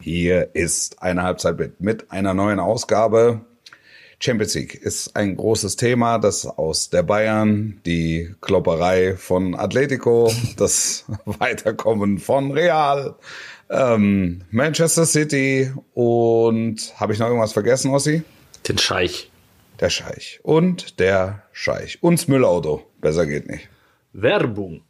Hier ist eine Halbzeit mit, mit einer neuen Ausgabe. Champions League ist ein großes Thema, das aus der Bayern, die Klopperei von Atletico, das Weiterkommen von Real, ähm, Manchester City und habe ich noch irgendwas vergessen, Ossi? Den Scheich. Der Scheich. Und der Scheich. Und das Müllauto. Besser geht nicht. Werbung.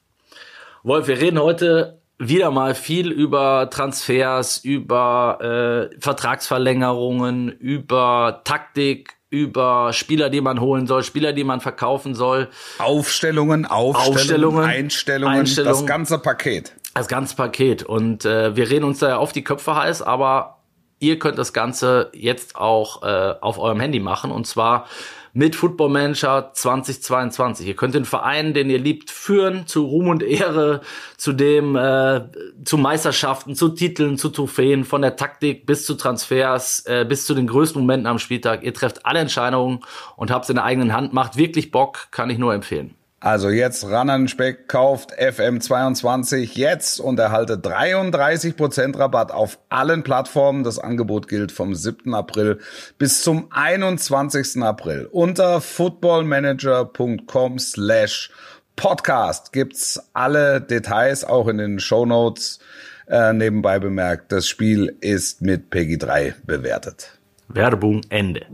Wolf, wir reden heute wieder mal viel über Transfers, über äh, Vertragsverlängerungen, über Taktik, über Spieler, die man holen soll, Spieler, die man verkaufen soll. Aufstellungen, Aufstellungen, Aufstellungen Einstellungen, Einstellungen. das ganze Paket. Das ganze Paket. Und äh, wir reden uns da auf die Köpfe heiß, aber ihr könnt das Ganze jetzt auch äh, auf eurem Handy machen. Und zwar mit Football Manager 2022. Ihr könnt den Verein, den ihr liebt, führen zu Ruhm und Ehre, zu dem, äh, zu Meisterschaften, zu Titeln, zu Trophäen, von der Taktik bis zu Transfers, äh, bis zu den größten Momenten am Spieltag. Ihr trefft alle Entscheidungen und habt es in der eigenen Hand. Macht wirklich Bock, kann ich nur empfehlen. Also jetzt ran an den Speck, kauft FM22 jetzt und erhaltet 33% Rabatt auf allen Plattformen. Das Angebot gilt vom 7. April bis zum 21. April. Unter footballmanager.com slash podcast gibt's alle Details, auch in den Show Notes. Äh, nebenbei bemerkt, das Spiel ist mit Peggy 3 bewertet. Werbung Ende.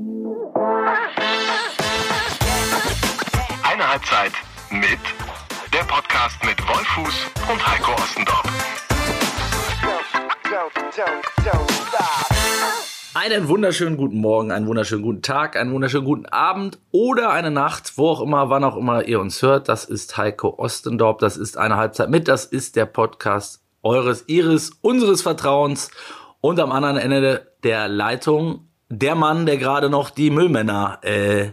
Eine Halbzeit mit der Podcast mit Wolfuß und Heiko Ostendorf. Einen wunderschönen guten Morgen, einen wunderschönen guten Tag, einen wunderschönen guten Abend oder eine Nacht, wo auch immer, wann auch immer ihr uns hört. Das ist Heiko Ostendorp, das ist eine Halbzeit mit, das ist der Podcast eures, ihres, unseres Vertrauens und am anderen Ende der Leitung der Mann, der gerade noch die Müllmänner äh,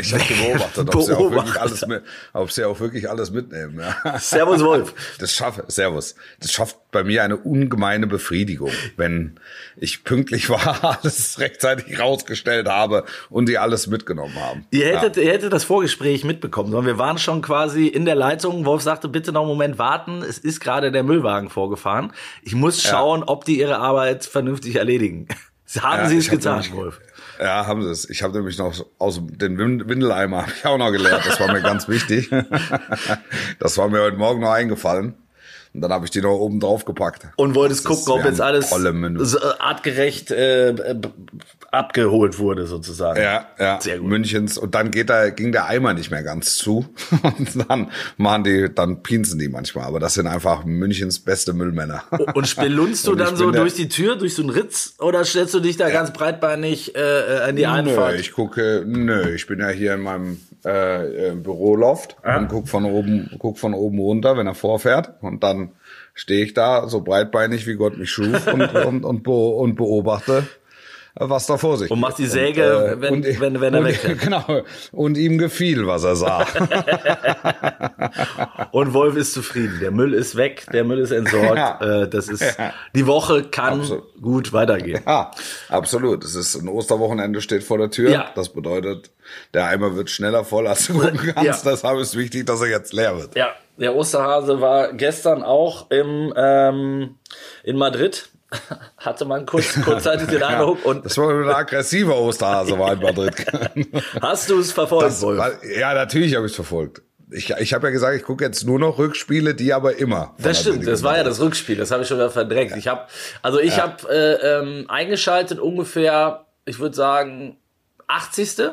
Ich habe beobachtet, ob sie, auch wirklich alles mit, ob sie auch wirklich alles mitnehmen. Ja. Servus Wolf. Das schaffe, Servus. Das schafft bei mir eine ungemeine Befriedigung, wenn ich pünktlich war, alles rechtzeitig rausgestellt habe und die alles mitgenommen haben. Ihr hättet, ihr hättet das Vorgespräch mitbekommen, sondern wir waren schon quasi in der Leitung. Wolf sagte, bitte noch einen Moment warten. Es ist gerade der Müllwagen vorgefahren. Ich muss schauen, ob die ihre Arbeit vernünftig erledigen. Haben Ja, sie es getan, nämlich- Wolf? Ja, haben sie es. Ich habe nämlich noch aus dem Win- Windeleimer hab ich auch noch gelernt. Das war mir ganz wichtig. Das war mir heute Morgen noch eingefallen. Und dann habe ich die noch oben drauf gepackt. Und wolltest Das gucken, ob jetzt alles artgerecht äh, abgeholt wurde, sozusagen. Ja, ja, Sehr gut. Münchens. Und dann geht da, ging der Eimer nicht mehr ganz zu. Und dann machen die, dann pinsen die manchmal. Aber das sind einfach Münchens beste Müllmänner. Und spelunzt du Und dann so durch die Tür, durch so einen Ritz, oder stellst du dich da ganz breitbeinig äh, äh, in die Einfahrt? Nö, ich gucke, nö, ich bin ja hier in meinem äh, äh, Büroloft und guck von oben, guck von oben runter, wenn er vorfährt. Und dann stehe ich da so breitbeinig, wie Gott mich schuf und, und, und, be und beobachte, was da vor sich Und geht. machst die Säge, äh, wenn- und, wenn- wenn er und, wegfährt. Genau. Und ihm gefiel, was er sah. Und Wolf ist zufrieden. Der Müll ist weg, der Müll ist entsorgt. Ja. Äh, das ist die Woche kann Absolut. gut weitergehen. Ja, absolut. Es ist ein Osterwochenende steht vor der Tür. Ja. Das bedeutet, der Eimer wird schneller voll, als du gucken kannst. Ja. Deshalb ist wichtig, dass er jetzt leer wird. Ja, der Osterhase war gestern auch im ähm, in Madrid. Hatte man kurz, kurzzeitig den Eindruck. Und Das war ein aggressiver Osterhase, war in Madrid. hast du es verfolgt, Das, Wolf? ja, natürlich habe ich es verfolgt. Ich, ich habe ja gesagt, ich gucke jetzt nur noch Rückspiele, die aber immer. Das stimmt, das war ja das Rückspiel, das habe ich schon wieder verdrängt. Ich habe, also ich habe äh, ähm, eingeschaltet ungefähr, ich würde sagen, 80.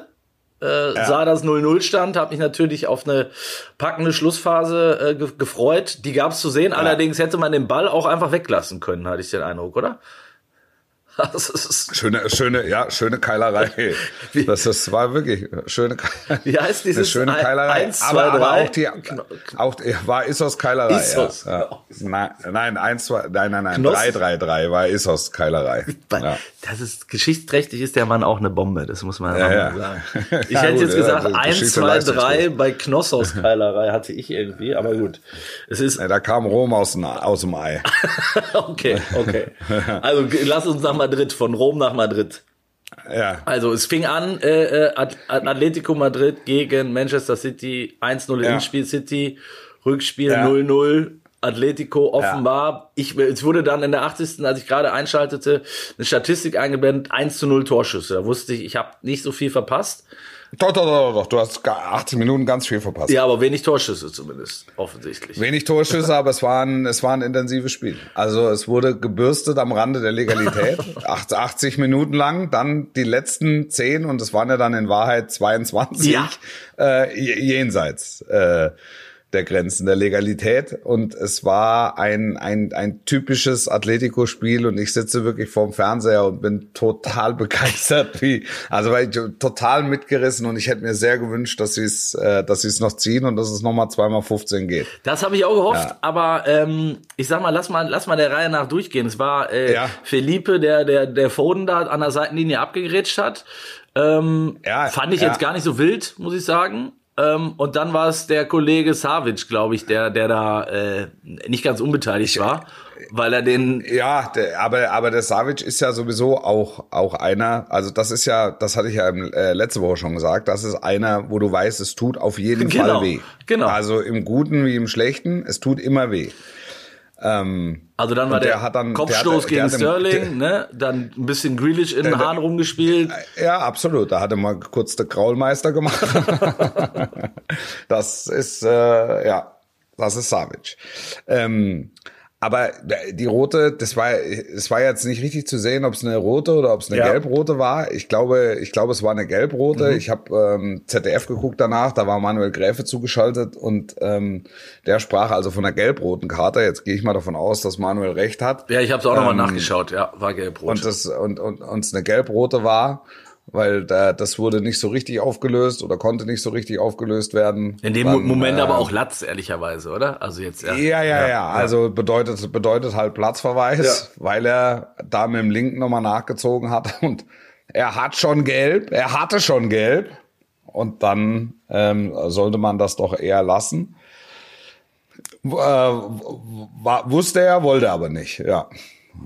Äh, sah das 0-0 stand, habe mich natürlich auf eine packende Schlussphase äh, ge gefreut. Die gab es zu sehen, allerdings hätte man den Ball auch einfach weglassen können, hatte ich den Eindruck, oder? Das ist, Schöne, schöne, ja, schöne Keilerei. Das ist, war wirklich schöne, Ke- Wie heißt dieses? eine schöne Keilerei. eins, zwei, aber, aber drei? auch die, auch, war Issos Keilerei. Issos, Ja, genau. Nein, nein, eins, zwei, nein, nein, nein, Knoss? drei, drei, drei war Issos Keilerei. Ja. Das ist geschichtsträchtig ist der Mann auch eine Bombe, das muss man Ja, ja, sagen. Ich Ja, hätte gut, jetzt gesagt, das 1, 2, 3 leistungsfähig. bei Knossos Keilerei hatte ich irgendwie, aber gut. Es ist da kam Rom aus, dem- aus dem Ei. okay, okay. Also lass uns nach Madrid, von Rom nach Madrid. Ja. Also es fing an, äh, äh, At- Atletico Madrid gegen Manchester City, 1-0 Ja. Hinspiel City, Rückspiel Ja. 0-0. Atletico offenbar. Ja. Ich, es wurde dann in der 80. als ich gerade einschaltete, eine Statistik eingeblendet, 1 zu 0 Torschüsse. Da wusste ich, ich habe nicht so viel verpasst. Doch, doch, doch, doch. Du hast 18 Minuten ganz viel verpasst. Ja, aber wenig Torschüsse zumindest, offensichtlich. Wenig Torschüsse, aber es war ein, es war ein intensives Spiel. Also es wurde gebürstet am Rande der Legalität. 80 Minuten lang, dann die letzten 10 und es waren ja dann in Wahrheit 22 ja. äh, jenseits. Äh, der Grenzen der Legalität. Und es war ein, ein, ein typisches Atletico-Spiel und ich sitze wirklich vorm Fernseher und bin total begeistert, wie, also war ich total mitgerissen und ich hätte mir sehr gewünscht, dass sie es, äh, dass sie es noch ziehen und dass es nochmal zweimal 15 geht. Das habe ich auch gehofft, ja. aber ähm, ich sag mal, lass mal, lass mal der Reihe nach durchgehen. Es war äh, ja. Felipe, der, der, der Foden da an der Seitenlinie abgegrätscht hat. Ähm, ja, fand ich ja. jetzt gar nicht so wild, muss ich sagen. Ähm, und dann war es der Kollege Savic, glaube ich, der, der da äh, nicht ganz unbeteiligt war, weil er den. Ja, der, aber, aber der Savic ist ja sowieso auch, auch einer, also das ist ja, das hatte ich ja im, äh, letzte Woche schon gesagt, das ist einer, wo du weißt, es tut auf jeden genau, Fall weh. Genau. Also im Guten wie im Schlechten, es tut immer weh. Ähm, also dann war der, der dann, Kopfstoß der, der, gegen Sterling, ne? dann ein bisschen Grealish in den Haaren rumgespielt. Ja, absolut. Da hatte mal kurz der Kraulmeister gemacht. das ist, äh, ja, das ist Savic. Ähm, aber die rote, das war, es war jetzt nicht richtig zu sehen, ob es eine rote oder ob es eine ja. gelbrote war. Ich glaube, ich glaube, es war eine gelbrote. Mhm. Ich habe ähm, ZDF geguckt danach, da war Manuel Gräfe zugeschaltet und ähm, der sprach also von einer gelbroten Karte. Jetzt gehe ich mal davon aus, dass Manuel recht hat. Ja, ich habe es auch ähm, nochmal nachgeschaut. Ja, war gelbrot. Und das und und uns eine gelbrote war weil da, das wurde nicht so richtig aufgelöst oder konnte nicht so richtig aufgelöst werden. In dem Dann, Moment äh, aber auch Latz, ehrlicherweise, oder? Also jetzt ja. Ja, ja, ja. ja. Also bedeutet bedeutet halt Platzverweis, ja. weil er da mit dem Linken nochmal nachgezogen hat und er hat schon gelb, er hatte schon gelb und dann ähm, sollte man das doch eher lassen. Äh, wusste er, wollte aber nicht, ja.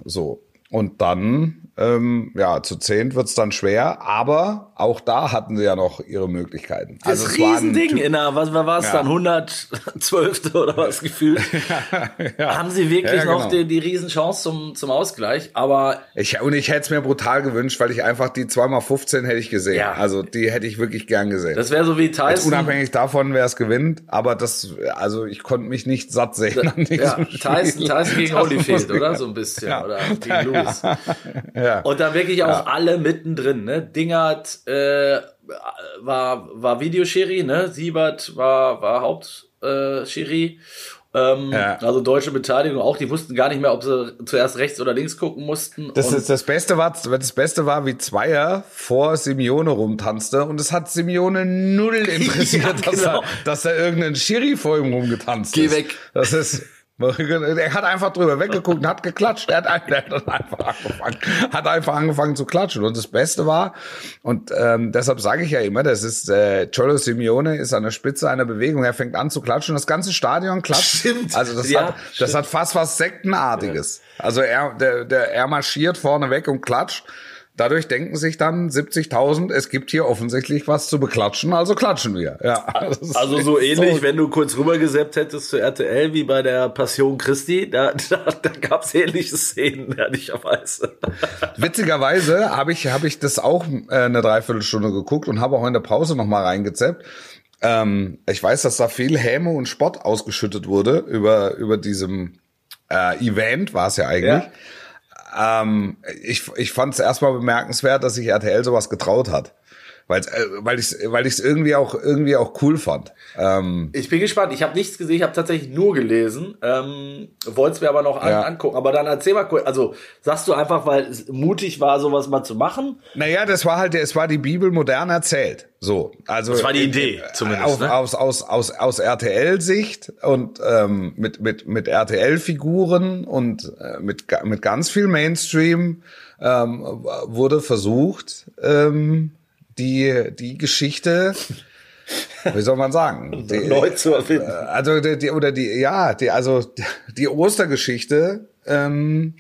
So. Und dann ähm, ja, zu zehnt wird's dann schwer, aber auch da hatten sie ja noch ihre Möglichkeiten. Das also Riesending in der, was war es ja. dann, 112. oder was gefühlt? ja. Haben sie wirklich genau. noch die, die Riesenchance zum, zum Ausgleich, aber... Ich, und ich hätte es mir brutal gewünscht, weil ich einfach die 2x15 hätte ich gesehen. Ja. Also die hätte ich wirklich gern gesehen. Das wäre so wie Tyson. Jetzt unabhängig davon, wer es gewinnt, aber das, also ich konnte mich nicht satt sehen da, an diesem ja, Tyson, Tyson gegen Holyfield, oder? So ein bisschen, oder gegen Lewis. Ja. Und dann wirklich auch ja. alle mittendrin, ne? Dingert äh, war, war Videoschiri, ne? Siebert war, war Hauptschiri. Äh, ähm, ja. Also deutsche Beteiligung auch, die wussten gar nicht mehr, ob sie zuerst rechts oder links gucken mussten. Das, ist, das Beste war, das Beste war, wie Zweier vor Simeone rumtanzte und es hat Simeone null interessiert, ja, genau. dass, er, dass er irgendeinen Schiri vor ihm rumgetanzt Geh ist. Geh weg. Das ist er hat einfach drüber weggeguckt und hat geklatscht. Er hat, einfach angefangen, hat einfach angefangen zu klatschen. Und das Beste war, und ähm, deshalb sage ich ja immer, das ist äh, Cholo Simeone ist an der Spitze einer Bewegung. Er fängt an zu klatschen. Das ganze Stadion klatscht. Stimmt. Also das, ja, hat, das hat fast was Sektenartiges. Ja. Also er, der, der, er marschiert vorne weg und klatscht. Dadurch denken sich dann 70.000, es gibt hier offensichtlich was zu beklatschen, also klatschen wir. Ja, also so ähnlich, so. wenn du kurz rübergesäppt hättest zu RTL wie bei der Passion Christi, da, da, da gab es ähnliche Szenen, ehrlicherweise. Witzigerweise habe ich, hab ich das auch äh, eine Dreiviertelstunde geguckt und habe auch in der Pause nochmal reingezappt. Ähm, ich weiß, dass da viel Häme und Spott ausgeschüttet wurde über, über diesem äh, Event, war es ja eigentlich. Ja. Ähm, ich ich fand es erstmal bemerkenswert, dass sich RTL sowas getraut hat. Weil, äh, weil ich es weil ich's irgendwie auch irgendwie auch cool fand. Ähm, ich bin gespannt. Ich habe nichts gesehen. Ich habe tatsächlich nur gelesen. Ähm, Wollte es mir aber noch ja. angucken. Aber dann erzähl mal kurz. Also sagst du einfach, weil es mutig war, sowas mal zu machen? Naja, das war halt, es war die Bibel modern erzählt. So, also das war die Idee zumindest. Auf, ne? Aus aus aus aus RTL-Sicht und ähm, mit mit mit RTL-Figuren und äh, mit mit ganz viel Mainstream ähm, wurde versucht. Ähm, die, die Geschichte, wie soll man sagen? Die, Neu zu erfinden. Äh, also die, oder die, ja, die, also die Ostergeschichte ähm,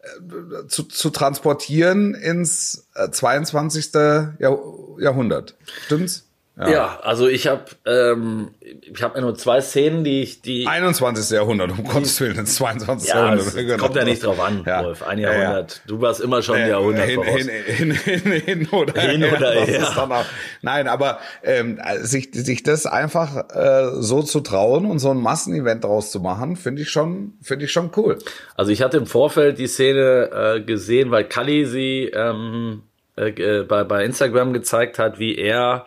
äh, zu, zu transportieren ins 22. Äh, Jahr, Jahrhundert. Stimmt's? Ja, ja also ich habe ähm, ich habe nur zwei Szenen, die ich die 21. Jahrhundert um Gottes Willen ins 22. Ja, Jahrhundert. es kommt ja nicht drauf an, Ja. Wolf. Ein Ja, ja. Jahrhundert. Du warst immer schon ein Äh, Jahrhundert hin, voraus. hin, hin, hin, hin oder Hin her. oder her. nein, aber ähm, sich, sich das einfach äh, so zu trauen und so ein Massenevent draus zu machen, finde ich schon, finde ich schon cool. Also ich hatte im Vorfeld die Szene äh, gesehen, weil Kalli sie ähm, äh, äh, bei, bei Instagram gezeigt hat, wie er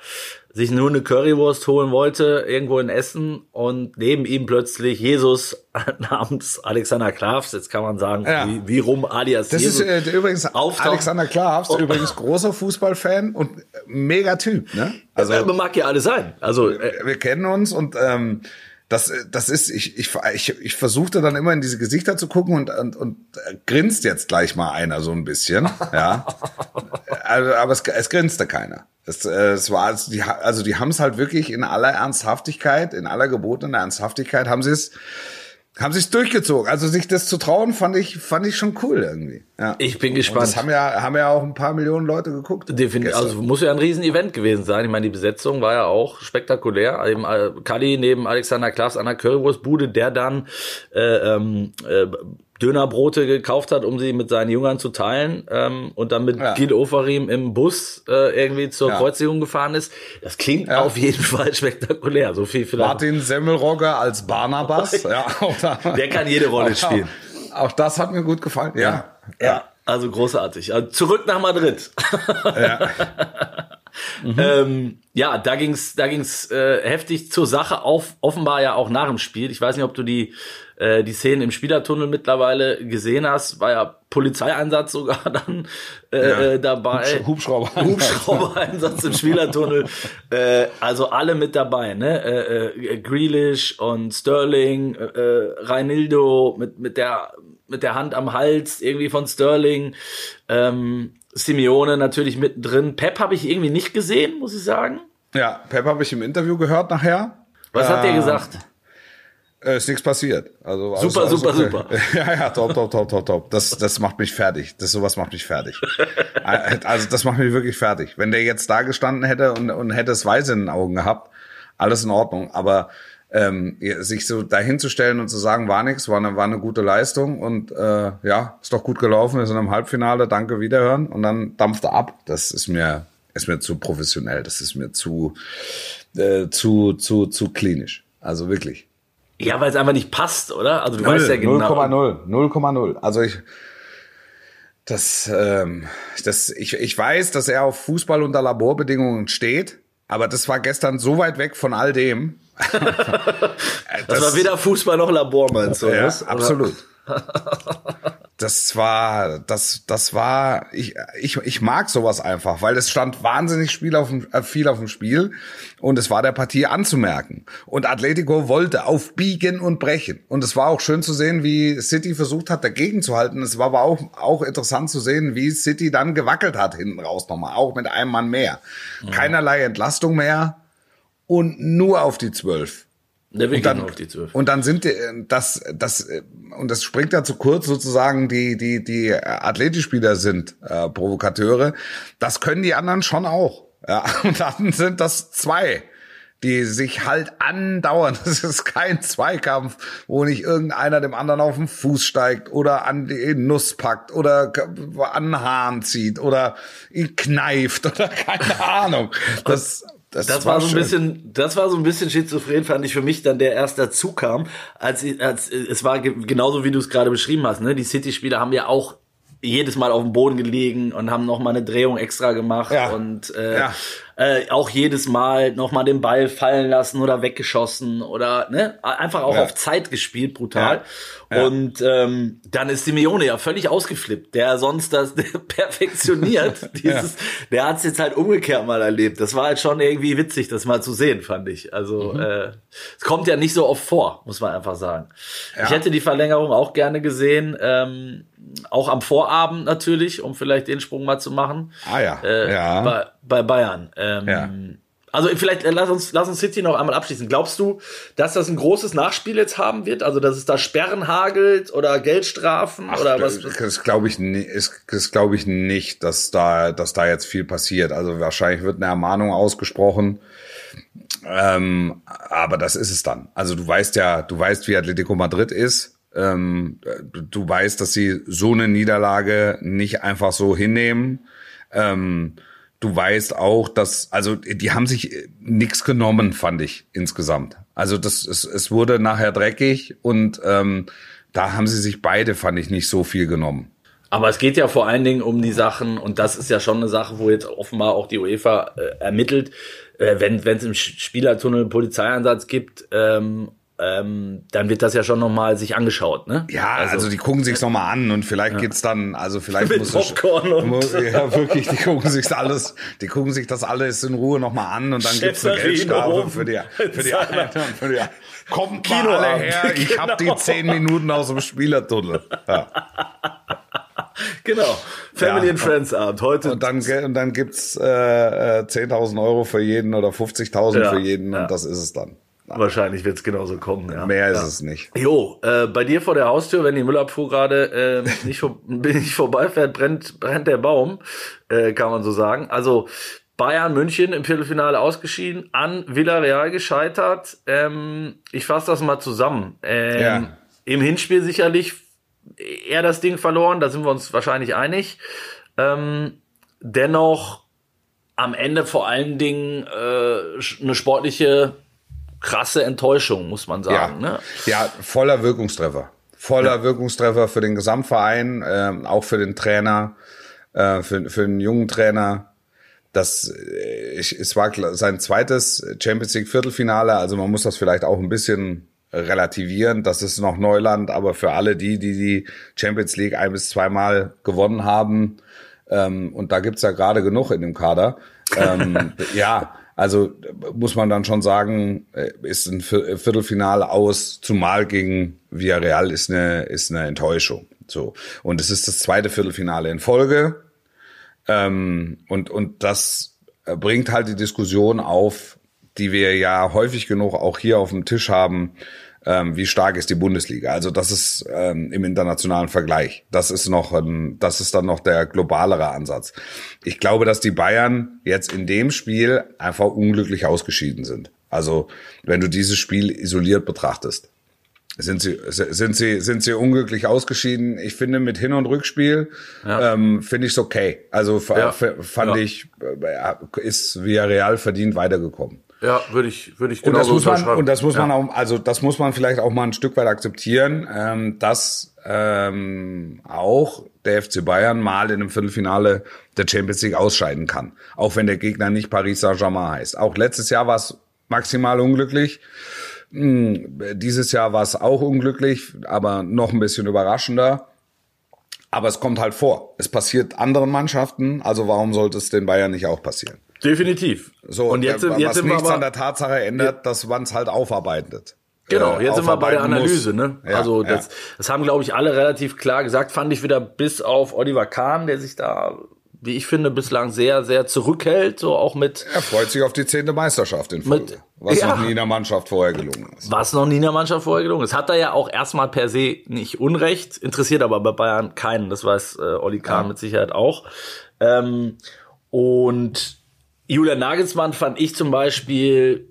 sich nur eine Currywurst holen wollte, irgendwo in Essen und neben ihm plötzlich Jesus namens Alexander Klavs, jetzt kann man sagen, Ja. wie, wie rum alias Das Jesus. ist äh, übrigens auftaucht. Alexander Klavs, Oh. übrigens großer Fußballfan und mega Typ, ne? also Also mag ja alles sein. Also äh, wir kennen uns und ähm, das, das ist, ich, ich, ich, ich versuchte dann immer in diese Gesichter zu gucken und, und, und äh, grinst jetzt gleich mal einer so ein bisschen, ja. also, aber es, es grinste keiner. Es, es war, also die, also die haben es halt wirklich in aller Ernsthaftigkeit, in aller gebotenen Ernsthaftigkeit, haben sie es, haben es durchgezogen. Also sich das zu trauen, fand ich, fand ich schon cool irgendwie. Ja. ich bin Und gespannt. das haben ja, haben ja auch ein paar Millionen Leute geguckt. Definitiv, also muss ja ein Riesen-Event gewesen sein. Ich meine, die Besetzung war ja auch spektakulär. Eben, äh, Kalli neben Alexander Klaas an der Currywurstbude, der dann äh, ähm, äh, Dönerbrote gekauft hat, um sie mit seinen Jüngern zu teilen ähm, und dann mit Ja. Gil Oferim im Bus äh, irgendwie zur Ja. Kreuzigung gefahren ist. Das klingt Ja. auf jeden Fall spektakulär. So viel vielleicht. Martin Semmelrogge als Barnabas, ja. Der kann jede Rolle spielen. Auch, das hat mir gut gefallen. Ja. Ja, also großartig. Also zurück nach Madrid. ja. Ähm, ja, da ging's, da ging's äh, heftig zur Sache, auf, offenbar ja auch nach dem Spiel. Ich weiß nicht, ob du die, äh, die Szenen im Spielertunnel mittlerweile gesehen hast. War ja Polizeieinsatz sogar dann äh, Ja. äh, dabei. Hubschrauber. Hubschrauber-Einsatz im Spielertunnel. äh, also alle mit dabei, ne? Äh, äh, Grealish und Sterling, äh, äh, Reinildo mit, mit der mit der Hand am Hals irgendwie von Sterling. Ähm, Simeone natürlich mittendrin. Pep habe ich irgendwie nicht gesehen, muss ich sagen. Ja, Pep habe ich im Interview gehört nachher. Was hat der gesagt? Äh, ist nichts passiert. Also alles- Super, super, okay. super. Ja, ja, top, top, top, top, top. Das, das macht mich fertig. Das sowas macht mich fertig. also das macht mich wirklich fertig. Wenn der jetzt da gestanden hätte und, und hätte es Weiß in den Augen gehabt, alles in Ordnung. Aber ähm, sich so dahinzustellen und zu sagen, war nix, war eine, war eine gute Leistung und äh, ja, ist doch gut gelaufen, wir sind im Halbfinale, danke, wiederhören und dann dampft er ab. Das ist mir, ist mir zu professionell, das ist mir zu, äh, zu, zu, zu klinisch. Also wirklich. Ja, weil es einfach nicht passt, oder? Also du weißt ja genau. 0,0. 0,0. Also ich, das, ähm, das, ich, ich weiß, dass er auf Fußball unter Laborbedingungen steht, aber das war gestern so weit weg von all dem. Das, war weder Fußball noch Labor, meinst du? ja, absolut. Das war, das, das war, ich, ich, ich mag sowas einfach, weil es stand wahnsinnig Spiel auf dem, äh, viel auf dem Spiel und es war der Partie anzumerken. Und Atletico wollte aufbiegen und brechen. Und es war auch schön zu sehen, wie City versucht hat, dagegen zu halten. Es war aber auch, auch interessant zu sehen, wie City dann gewackelt hat hinten raus nochmal, auch mit einem Mann mehr. Keinerlei Entlastung mehr und nur auf die Zwölf. Der will Und dann, auf die 12. und dann sind die, das, das, und das springt da zu kurz sozusagen, die, die, die Athletikspieler sind äh, Provokateure. Das können die anderen schon auch. Ja, und dann sind das zwei, die sich halt andauern. Das ist kein Zweikampf, wo nicht irgendeiner dem anderen auf den Fuß steigt oder an die Nuss packt oder an den Hahn zieht oder ihn kneift oder keine Ahnung. Das, das, Das war so ein bisschen, das war so ein bisschen schizophren, fand ich für mich dann, der erst dazu kam, als, als es war ge genauso wie du es gerade beschrieben hast, ne? Die City-Spieler haben ja auch jedes Mal auf dem Boden gelegen und haben noch mal eine Drehung extra gemacht Ja. und äh, Ja. Äh, auch jedes Mal noch mal den Ball fallen lassen oder weggeschossen oder ne einfach auch Ja. auf Zeit gespielt brutal Ja. Ja. und ähm, dann ist Simeone ja völlig ausgeflippt der sonst das perfektioniert dieses der hat es jetzt halt umgekehrt mal erlebt das war halt schon irgendwie witzig das mal zu sehen fand ich also Mhm. äh, es kommt ja nicht so oft vor muss man einfach sagen ich hätte die Verlängerung auch gerne gesehen ähm, auch am Vorabend natürlich um vielleicht den Sprung mal zu machen Ah ja, äh, ja. bei, bei Bayern. Ähm, Ja. Also vielleicht äh, lass uns, lass uns City noch einmal abschließen. Glaubst du, dass das ein großes Nachspiel jetzt haben wird? Also dass es da Sperren hagelt oder Geldstrafen Ach, oder was? Das glaube ich, das glaube ich nicht, dass da, dass da jetzt viel passiert. Also wahrscheinlich wird eine Ermahnung ausgesprochen. Ähm, aber das ist es dann. Also du weißt ja, du weißt, wie Atletico Madrid ist. Ähm, du, weißt, dass sie so eine Niederlage nicht einfach so hinnehmen. Ähm, du weißt auch, dass, also die haben sich nichts genommen, fand ich insgesamt. Also das, es, es wurde nachher dreckig und ähm, da haben sie sich beide, fand ich, nicht so viel genommen. Aber es geht ja vor allen Dingen um die Sachen, und das ist ja schon eine Sache, wo jetzt offenbar auch die UEFA äh, ermittelt, äh, wenn es im Spielertunnel einen Polizeieinsatz gibt, ähm, ähm, dann wird das ja schon nochmal sich angeschaut, ne? Ja, also, die gucken sich's noch nochmal an und vielleicht geht's dann, also vielleicht Mit muss Popcorn und- muss, ja wirklich, die gucken sich alles, die gucken sich das alles in Ruhe nochmal an und dann gibt's eine Geldstrafe für die, für die, seiner- für die Kommt mal alle her, ich hab die genau. zehn Minuten aus dem Spielertunnel. Ja. Genau. Family Ja. and Friends Abend. Heute. Und dann, und dann gibt's äh, äh, 10.000 Euro für jeden oder 50.000 Ja, für jeden ja. und das ist es dann. Wahrscheinlich wird es genauso kommen, ja. Mehr ist ja. es nicht. Jo, äh, bei dir vor der Haustür, wenn die Müllabfuhr gerade äh, nicht, nicht vorbeifährt, brennt, brennt der Baum, äh, kann man so sagen. Also Bayern München im Viertelfinale ausgeschieden, an Villarreal gescheitert. Ähm, ich fasse das mal zusammen. Ähm, Ja. Im Hinspiel sicherlich eher das Ding verloren, da sind wir uns wahrscheinlich einig. Ähm, dennoch am Ende vor allen Dingen äh, eine sportliche krasse Enttäuschung, muss man sagen. Ja, Ne? ja voller Wirkungstreffer. Voller Wirkungstreffer für den Gesamtverein, ähm, auch für den Trainer, äh, für, für den jungen Trainer. Das, äh, ich, es war sein zweites Champions League Viertelfinale, also man muss das vielleicht auch ein bisschen relativieren. Das ist noch Neuland, aber für alle die, die die Champions League ein bis zweimal gewonnen haben, ähm, und da gibt's ja gerade genug in dem Kader, ähm, ja, also äh, muss man dann schon sagen, äh, ist ein Vier- Viertelfinale aus, zumal gegen Villarreal ist eine, ist eine Enttäuschung. So. Und es ist das zweite Viertelfinale in Folge. Ähm, und, und das äh, bringt halt die Diskussion auf, die wir ja häufig genug auch hier auf dem Tisch haben. Ähm, wie stark ist die Bundesliga? Also das ist ähm, im internationalen Vergleich. Das ist noch, ähm, das ist dann noch der globalere Ansatz. Ich glaube, dass die Bayern jetzt in dem Spiel einfach unglücklich ausgeschieden sind. Also wenn du dieses Spiel isoliert betrachtest sind sie sind sie sind sie unglücklich ausgeschieden. Ich finde mit Hin- und Rückspiel ähm, finde ich es okay. Also Ja. fand Ja. ich äh, ist Villarreal verdient weitergekommen. Ja, würde ich, würde ich Und genau das so muss man unterschreiben. und das muss man ja. auch also das muss man vielleicht auch mal ein Stück weit akzeptieren, ähm, dass ähm, auch der FC Bayern mal in einem Viertelfinale der Champions League ausscheiden kann, auch wenn der Gegner nicht Paris Saint-Germain heißt. Auch letztes Jahr war es maximal unglücklich. Hm, Dieses Jahr war es auch unglücklich, aber noch ein bisschen überraschender. Aber es kommt halt vor. Es passiert anderen Mannschaften, also warum sollte es den Bayern nicht auch passieren? Definitiv. So, und jetzt, sind- jetzt was sind wir nichts an aber, der Tatsache ändert, dass man es halt aufarbeitet. Genau, Äh, jetzt sind wir bei der Analyse, muss. ne? Ja, also ja. das, das haben, glaube ich, alle relativ klar gesagt, fand ich wieder bis auf Oliver Kahn, der sich da, wie ich finde, bislang sehr, sehr zurückhält, so auch mit, Er freut sich auf die zehnte Meisterschaft in Folge, Mit- was ja. noch nie in der Mannschaft vorher gelungen ist. was noch nie in der Mannschaft vorher gelungen ist. Hat er ja auch erstmal per se nicht Unrecht, interessiert aber bei Bayern keinen, das weiß äh, Olli Kahn mit Sicherheit auch. Ähm, und Julian Nagelsmann fand ich zum Beispiel,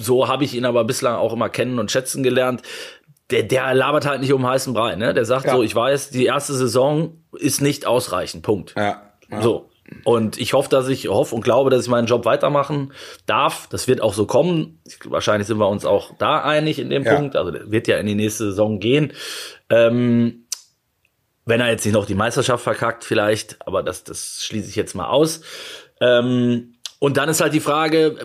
so habe ich ihn aber bislang auch immer kennen und schätzen gelernt, der, der labert halt nicht um heißen Brei, ne? Der sagt Ja. so, ich weiß, die erste Saison ist nicht ausreichend, Punkt. Ja, ja. So. Und ich hoffe, dass ich hoffe und glaube, dass ich meinen Job weitermachen darf. Das wird auch so kommen. Ich, wahrscheinlich sind wir uns auch da einig in dem Ja. Punkt. Also der wird ja in die nächste Saison gehen. Ähm, wenn er jetzt nicht noch die Meisterschaft verkackt, vielleicht, aber das, das schließe ich jetzt mal aus. Ähm, und dann ist halt die Frage,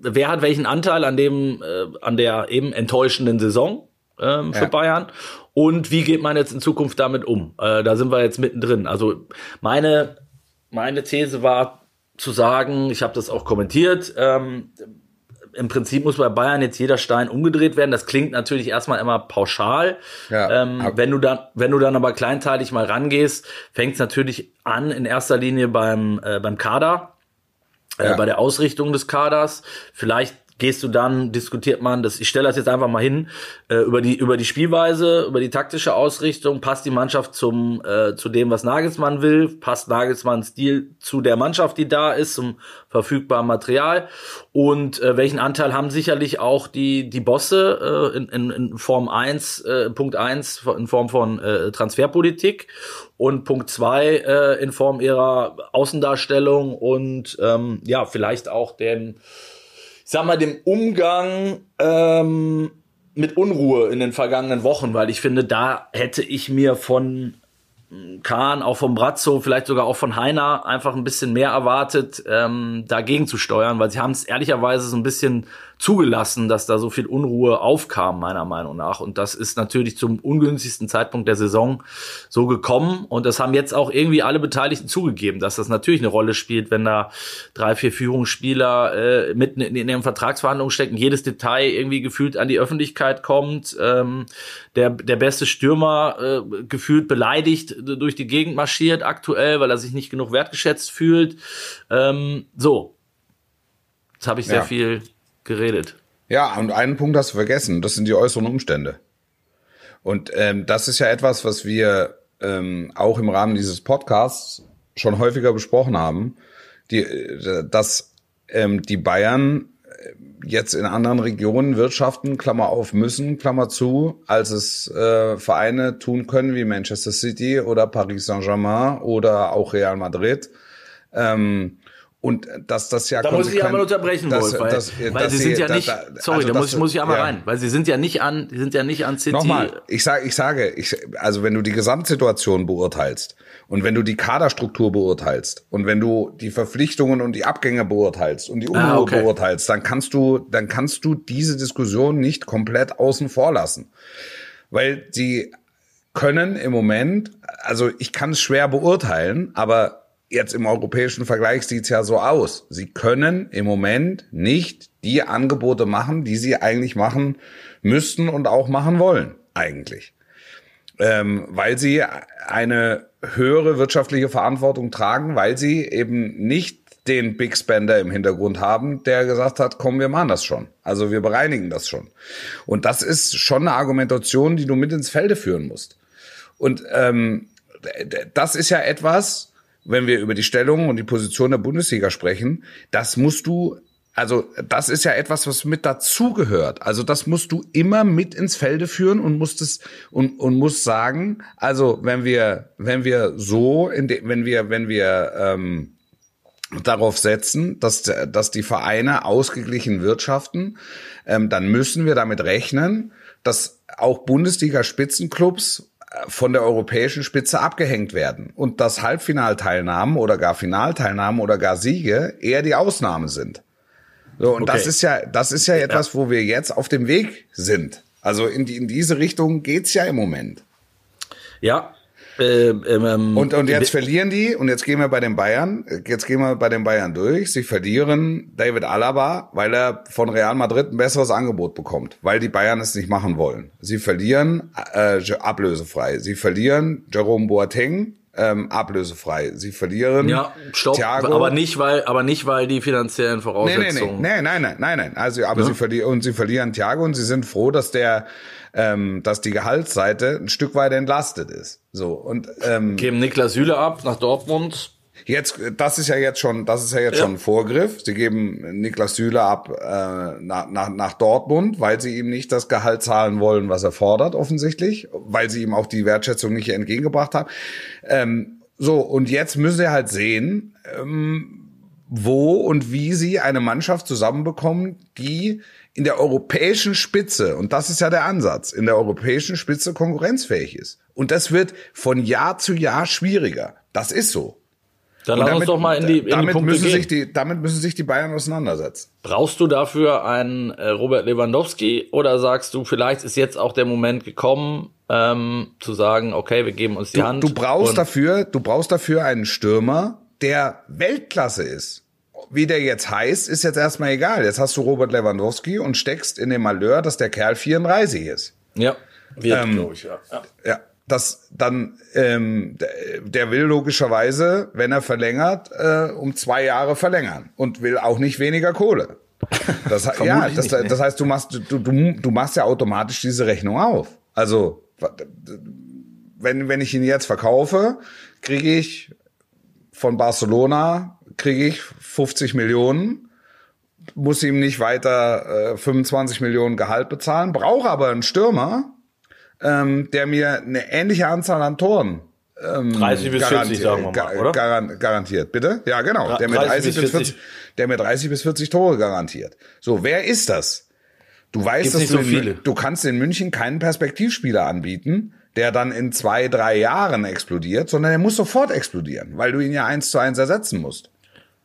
wer hat welchen Anteil an dem, äh, an der eben enttäuschenden Saison ähm, für Ja. Bayern und wie geht man jetzt in Zukunft damit um? Äh, da sind wir jetzt mittendrin. Also meine, meine These war zu sagen, ich habe das auch kommentiert, ähm, im Prinzip muss bei Bayern jetzt jeder Stein umgedreht werden. Das klingt natürlich erstmal immer pauschal. Ja. Ähm, wenn du dann, wenn du dann aber kleinteilig mal rangehst, fängt es natürlich an in erster Linie beim, äh, beim Kader. Äh, ja. bei der Ausrichtung des Kaders. Vielleicht gehst du dann, diskutiert man das, ich stelle das jetzt einfach mal hin, äh, über die über die Spielweise, über die taktische Ausrichtung, passt die Mannschaft zum äh, zu dem, was Nagelsmann will, passt Nagelsmanns Stil zu der Mannschaft, die da ist, zum verfügbaren Material? Und äh, welchen Anteil haben sicherlich auch die die Bosse äh, in, in, in Form 1, äh, Punkt 1 in Form von äh, Transferpolitik und Punkt 2 äh, in Form ihrer Außendarstellung und ähm, ja, vielleicht auch den sag mal, dem Umgang ähm, mit Unruhe in den vergangenen Wochen, weil ich finde, da hätte ich mir von Kahn, auch vom Brazzo, vielleicht sogar auch von Heiner einfach ein bisschen mehr erwartet, ähm, dagegen zu steuern, weil sie haben es ehrlicherweise so ein bisschen zugelassen, dass da so viel Unruhe aufkam, meiner Meinung nach. Und das ist natürlich zum ungünstigsten Zeitpunkt der Saison so gekommen. Und das haben jetzt auch irgendwie alle Beteiligten zugegeben, dass das natürlich eine Rolle spielt, wenn da drei, vier Führungsspieler äh, mitten in, in ihren Vertragsverhandlungen stecken, jedes Detail irgendwie gefühlt an die Öffentlichkeit kommt, ähm, der, der beste Stürmer äh, gefühlt beleidigt durch die Gegend marschiert aktuell, weil er sich nicht genug wertgeschätzt fühlt. Ähm, so. Jetzt habe ich sehr ja. viel geredet. Ja, und einen Punkt hast du vergessen, das sind die äußeren Umstände. Und ähm, das ist ja etwas, was wir ähm, auch im Rahmen dieses Podcasts schon häufiger besprochen haben, die, äh, dass ähm, die Bayern äh, jetzt in anderen Regionen wirtschaften, Klammer auf, müssen, Klammer zu, als es äh, Vereine tun können wie Manchester City oder Paris Saint-Germain oder auch Real Madrid. Ähm, und dass das ja da muss ich einmal unterbrechen dass, Wolf, weil, das, weil sie sind ja nicht da, sorry also da muss, ich muss ich einmal ja. rein weil sie sind ja nicht an die sind ja nicht an City nochmal ich sage ich sage ich also wenn du die Gesamtsituation beurteilst und wenn du die Kaderstruktur beurteilst und wenn du die Verpflichtungen und die Abgänge beurteilst und die Unruhe ah, okay. beurteilst dann kannst du dann kannst du diese Diskussion nicht komplett außen vor lassen weil sie können im Moment also ich kann es schwer beurteilen aber jetzt im europäischen Vergleich sieht's ja so aus. Sie können im Moment nicht die Angebote machen, die sie eigentlich machen müssten und auch machen wollen, eigentlich. Ähm, weil sie eine höhere wirtschaftliche Verantwortung tragen, weil sie eben nicht den Big Spender im Hintergrund haben, der gesagt hat, komm, wir machen das schon. Also wir bereinigen das schon. Und das ist schon eine Argumentation, die du mit ins Felde führen musst. Und ähm, das ist ja etwas, wenn wir über die Stellung und die Position der Bundesliga sprechen, das musst du also das ist ja etwas, was mit dazugehört. Also das musst du immer mit ins Felde führen und musst es und, und musst sagen, also wenn wir wenn wir so in de, wenn wir wenn wir ähm, darauf setzen, dass dass die Vereine ausgeglichen wirtschaften, ähm, dann müssen wir damit rechnen, dass auch Bundesliga-Spitzenclubs von der europäischen Spitze abgehängt werden und dass Halbfinalteilnahmen oder gar Finalteilnahmen oder gar Siege eher die Ausnahme sind. So, und okay. das ist ja, das ist ja etwas, ja. wo wir jetzt auf dem Weg sind. Also in, die, in diese Richtung geht's ja im Moment. Ja, äh, ähm, und, und jetzt verlieren die, und jetzt gehen wir bei den Bayern, jetzt gehen wir bei den Bayern durch. Sie verlieren David Alaba, weil er von Real Madrid ein besseres Angebot bekommt, weil die Bayern es nicht machen wollen. Sie verlieren äh, ablösefrei. Sie verlieren Jerome Boateng, ähm, ablösefrei. Sie verlieren ja, stopp, Thiago. aber nicht weil, aber nicht weil die finanziellen Voraussetzungen. Nee, nee, nee, nein, nein, nein, nein. Also, aber ja. sie verlieren und sie verlieren Thiago und sie sind froh, dass der ähm, dass die Gehaltsseite ein Stück weit entlastet ist. So und ähm, geben Niklas Süle ab nach Dortmund. Jetzt, das ist ja jetzt schon, das ist ja jetzt ja. schon ein Vorgriff. Sie geben Niklas Süle ab äh, nach, nach, nach Dortmund, weil sie ihm nicht das Gehalt zahlen wollen, was er fordert, offensichtlich, weil sie ihm auch die Wertschätzung nicht entgegengebracht haben. Ähm, so, und jetzt müssen sie halt sehen, ähm, wo und wie sie eine Mannschaft zusammenbekommen, die in der europäischen Spitze, und das ist ja der Ansatz, in der europäischen Spitze konkurrenzfähig ist. Und das wird von Jahr zu Jahr schwieriger. Das ist so. Dann lass uns doch mal in die, in damit die Punkte müssen gehen. Sich die, damit müssen sich die Bayern auseinandersetzen. Brauchst du dafür einen äh, Robert Lewandowski oder sagst du, vielleicht ist jetzt auch der Moment gekommen, ähm, zu sagen, okay, wir geben uns die du, Hand. Du brauchst dafür, du brauchst dafür einen Stürmer, der Weltklasse ist wie der jetzt heißt, ist jetzt erstmal egal. Jetzt hast du Robert Lewandowski und steckst in dem Malheur, dass der Kerl 34 ist. Ja, wird, ähm, glaube ich, ja. ja. ja. dass dann ähm, der will logischerweise, wenn er verlängert, äh, um zwei Jahre verlängern und will auch nicht weniger Kohle. Das, ja, das, nicht, das heißt, du machst du, du, du machst ja automatisch diese Rechnung auf. Also wenn wenn ich ihn jetzt verkaufe, kriege ich von Barcelona kriege ich 50 Millionen, muss ihm nicht weiter äh, 25 Millionen Gehalt bezahlen, brauche aber einen Stürmer, ähm, der mir eine ähnliche Anzahl an Toren ähm, 30 bis 40, sagen wir mal, oder? Garan garantiert, bitte? Ja, genau. Der mir 30, 30 bis 40, der mir 30 bis 40 Tore garantiert. So, wer ist das? Du weißt, Gibt's dass du, so in, du kannst in München keinen Perspektivspieler anbieten, der dann in zwei, drei Jahren explodiert, sondern er muss sofort explodieren, weil du ihn ja eins zu eins ersetzen musst.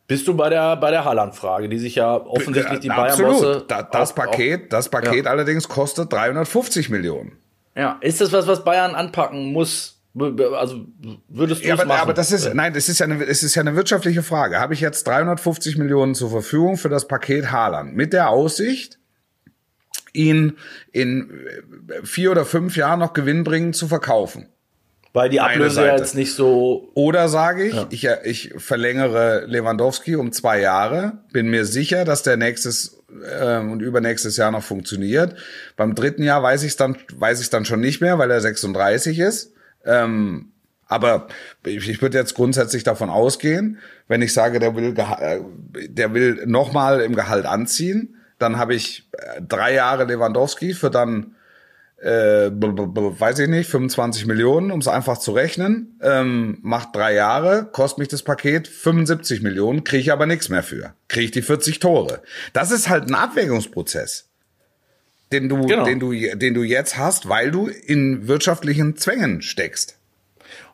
Bist du bei der bei der Haaland-Frage, die sich ja offensichtlich die Bayern-Bosse da, das Paket, das Paket ja. allerdings kostet 350 Millionen. Ja, ist das was, was Bayern anpacken muss? Also würdest du ja, aber, machen? aber das ist nein, das ist ja eine, es ist ja eine wirtschaftliche Frage. Habe ich jetzt 350 Millionen zur Verfügung für das Paket Haaland mit der Aussicht, ihn in vier oder fünf Jahren noch gewinnbringend zu verkaufen? Weil die Ablöse ja jetzt nicht so. Oder sage ich, ja. ich, ich verlängere Lewandowski um zwei Jahre, bin mir sicher, dass der nächstes äh, und übernächstes Jahr noch funktioniert. Beim dritten Jahr weiß ich dann, weiß ich dann schon nicht mehr, weil er 36 ist. Ähm, aber ich, ich würde jetzt grundsätzlich davon ausgehen, wenn ich sage, der will, äh, der will nochmal im Gehalt anziehen, dann habe ich äh, drei Jahre Lewandowski für dann äh, weiß ich nicht, 25 Millionen, um es einfach zu rechnen, ähm, macht drei Jahre, kostet mich das Paket 75 Millionen, kriege ich aber nichts mehr für. Kriege ich die 40 Tore. Das ist halt ein Abwägungsprozess, den du, genau. den du, den du jetzt hast, weil du in wirtschaftlichen Zwängen steckst.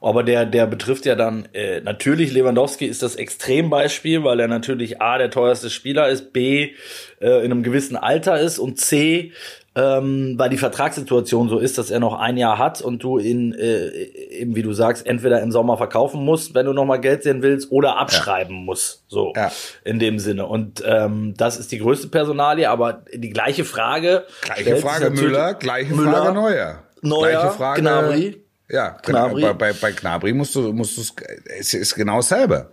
Aber der, der betrifft ja dann äh, natürlich Lewandowski ist das Extrembeispiel, weil er natürlich A der teuerste Spieler ist, B äh, in einem gewissen Alter ist und C ähm, weil die Vertragssituation so ist, dass er noch ein Jahr hat und du ihn, äh, eben wie du sagst, entweder im Sommer verkaufen musst, wenn du noch mal Geld sehen willst, oder abschreiben ja. musst, so ja. in dem Sinne. Und ähm, das ist die größte Personalie, aber die gleiche Frage. Gleiche Frage Müller, gleiche Müller, Frage Neuer. Neuer, gleiche Frage, Gnabry. Ja, Gnabry. Bei, bei, bei Gnabry musst du, musst du, es ist genau dasselbe.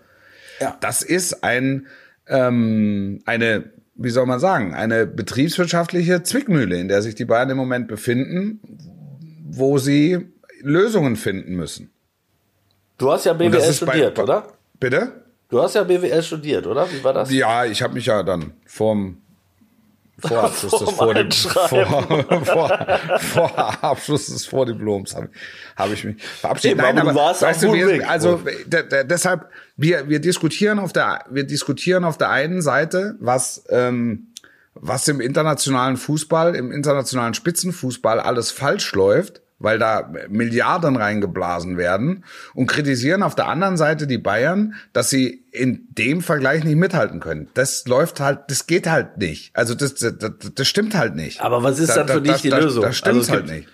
Ja. Das ist ein, ähm, eine wie soll man sagen, eine betriebswirtschaftliche Zwickmühle, in der sich die Bayern im Moment befinden, wo sie Lösungen finden müssen. Du hast ja BWL studiert, bei, oder? Bitte? Du hast ja BWL studiert, oder? Wie war das? Ja, ich habe mich ja dann vorm vor Abschluss des vor, vor, vor, vor Abschluss des Vordiploms habe hab ich mich verabschiedet. Nein, aber, warst weißt du, wir, also deshalb wir wir diskutieren auf der wir diskutieren auf der einen Seite, was ähm, was im internationalen Fußball, im internationalen Spitzenfußball alles falsch läuft weil da Milliarden reingeblasen werden und kritisieren auf der anderen Seite die Bayern, dass sie in dem Vergleich nicht mithalten können. Das läuft halt, das geht halt nicht. Also das, das, das stimmt halt nicht. Aber was ist da, dann für da, dich die da, Lösung? Das stimmt also halt nicht.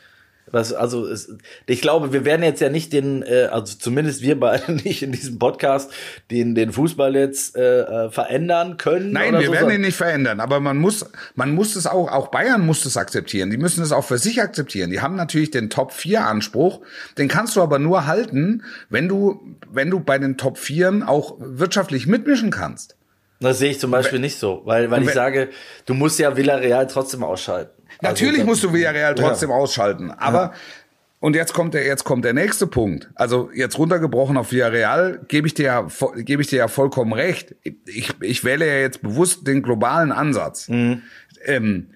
Was, also es, ich glaube, wir werden jetzt ja nicht den, äh, also zumindest wir beide nicht in diesem Podcast, den, den Fußball jetzt äh, äh verändern können. Nein, wir so. werden ihn nicht verändern, aber man muss, man muss es auch, auch Bayern muss es akzeptieren. Die müssen es auch für sich akzeptieren. Die haben natürlich den Top 4 Anspruch, den kannst du aber nur halten, wenn du, wenn du bei den Top 4 auch wirtschaftlich mitmischen kannst. Das sehe ich zum Beispiel nicht so, weil, weil ich sage, du musst ja Villarreal trotzdem ausschalten. Natürlich also, musst du Villarreal trotzdem ja. ausschalten, aber ja. Und jetzt kommt der, jetzt kommt der nächste Punkt. Also jetzt runtergebrochen auf Villarreal gebe ich dir ja, gebe ich dir ja vollkommen recht. Ich, ich wähle ja jetzt bewusst den globalen Ansatz. Mhm. Ähm,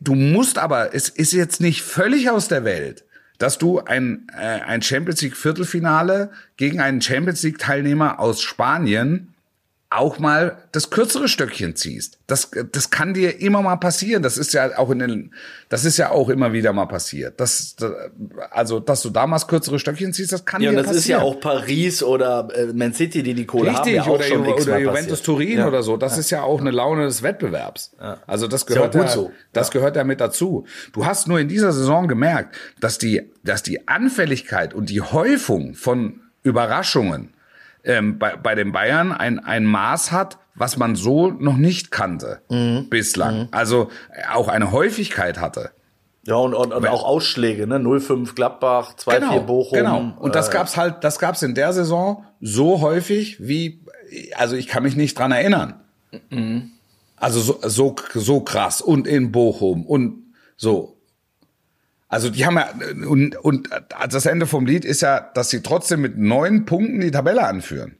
du musst aber, es ist jetzt nicht völlig aus der Welt, dass du ein, äh, ein Champions League Viertelfinale gegen einen Champions League Teilnehmer aus Spanien auch mal das kürzere Stöckchen ziehst. Das, das kann dir immer mal passieren. Das ist ja auch in den, das ist ja auch immer wieder mal passiert. Das, also, dass du damals kürzere Stöckchen ziehst, das kann ja, dir passieren. Ja, das ist ja auch Paris oder äh, Man City, die die Kohle Richtig, haben. Richtig, ja oder, oder Juventus Turin ja. oder so. Das ja. ist ja auch eine Laune des Wettbewerbs. Also, das gehört ja, so. das gehört ja mit dazu. Du hast nur in dieser Saison gemerkt, dass die, dass die Anfälligkeit und die Häufung von Überraschungen ähm, bei, bei den Bayern ein, ein Maß hat, was man so noch nicht kannte mhm. bislang. Mhm. Also auch eine Häufigkeit hatte. Ja, und, und, und auch Ausschläge, ne? 0-5 Gladbach, 2-4 genau, Bochum. Genau. Und das äh, gab's halt, das gab's in der Saison so häufig wie, also ich kann mich nicht dran erinnern. Also so, so, so krass. Und in Bochum und so. Also die haben ja, und, und das Ende vom Lied ist ja, dass sie trotzdem mit neun Punkten die Tabelle anführen.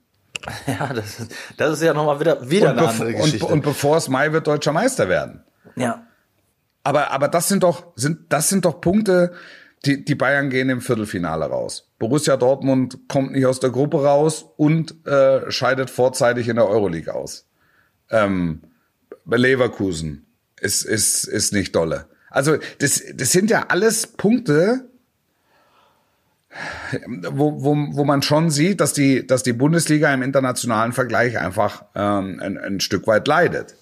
Ja, das ist, das ist ja nochmal wieder, wieder Und, eine andere und, Geschichte. und bevor es Mai wird, deutscher Meister werden. ja. Aber, aber das sind doch, sind, das sind doch Punkte, die, die Bayern gehen im Viertelfinale raus. Borussia Dortmund kommt nicht aus der Gruppe raus und äh, scheidet vorzeitig in der Euroleague aus. Ähm, Leverkusen ist, ist, ist nicht dolle. Also das, das sind ja alles Punkte, wo, wo, wo man schon sieht, dass die, dass die Bundesliga im internationalen Vergleich einfach ähm, ein, ein Stück weit leidet.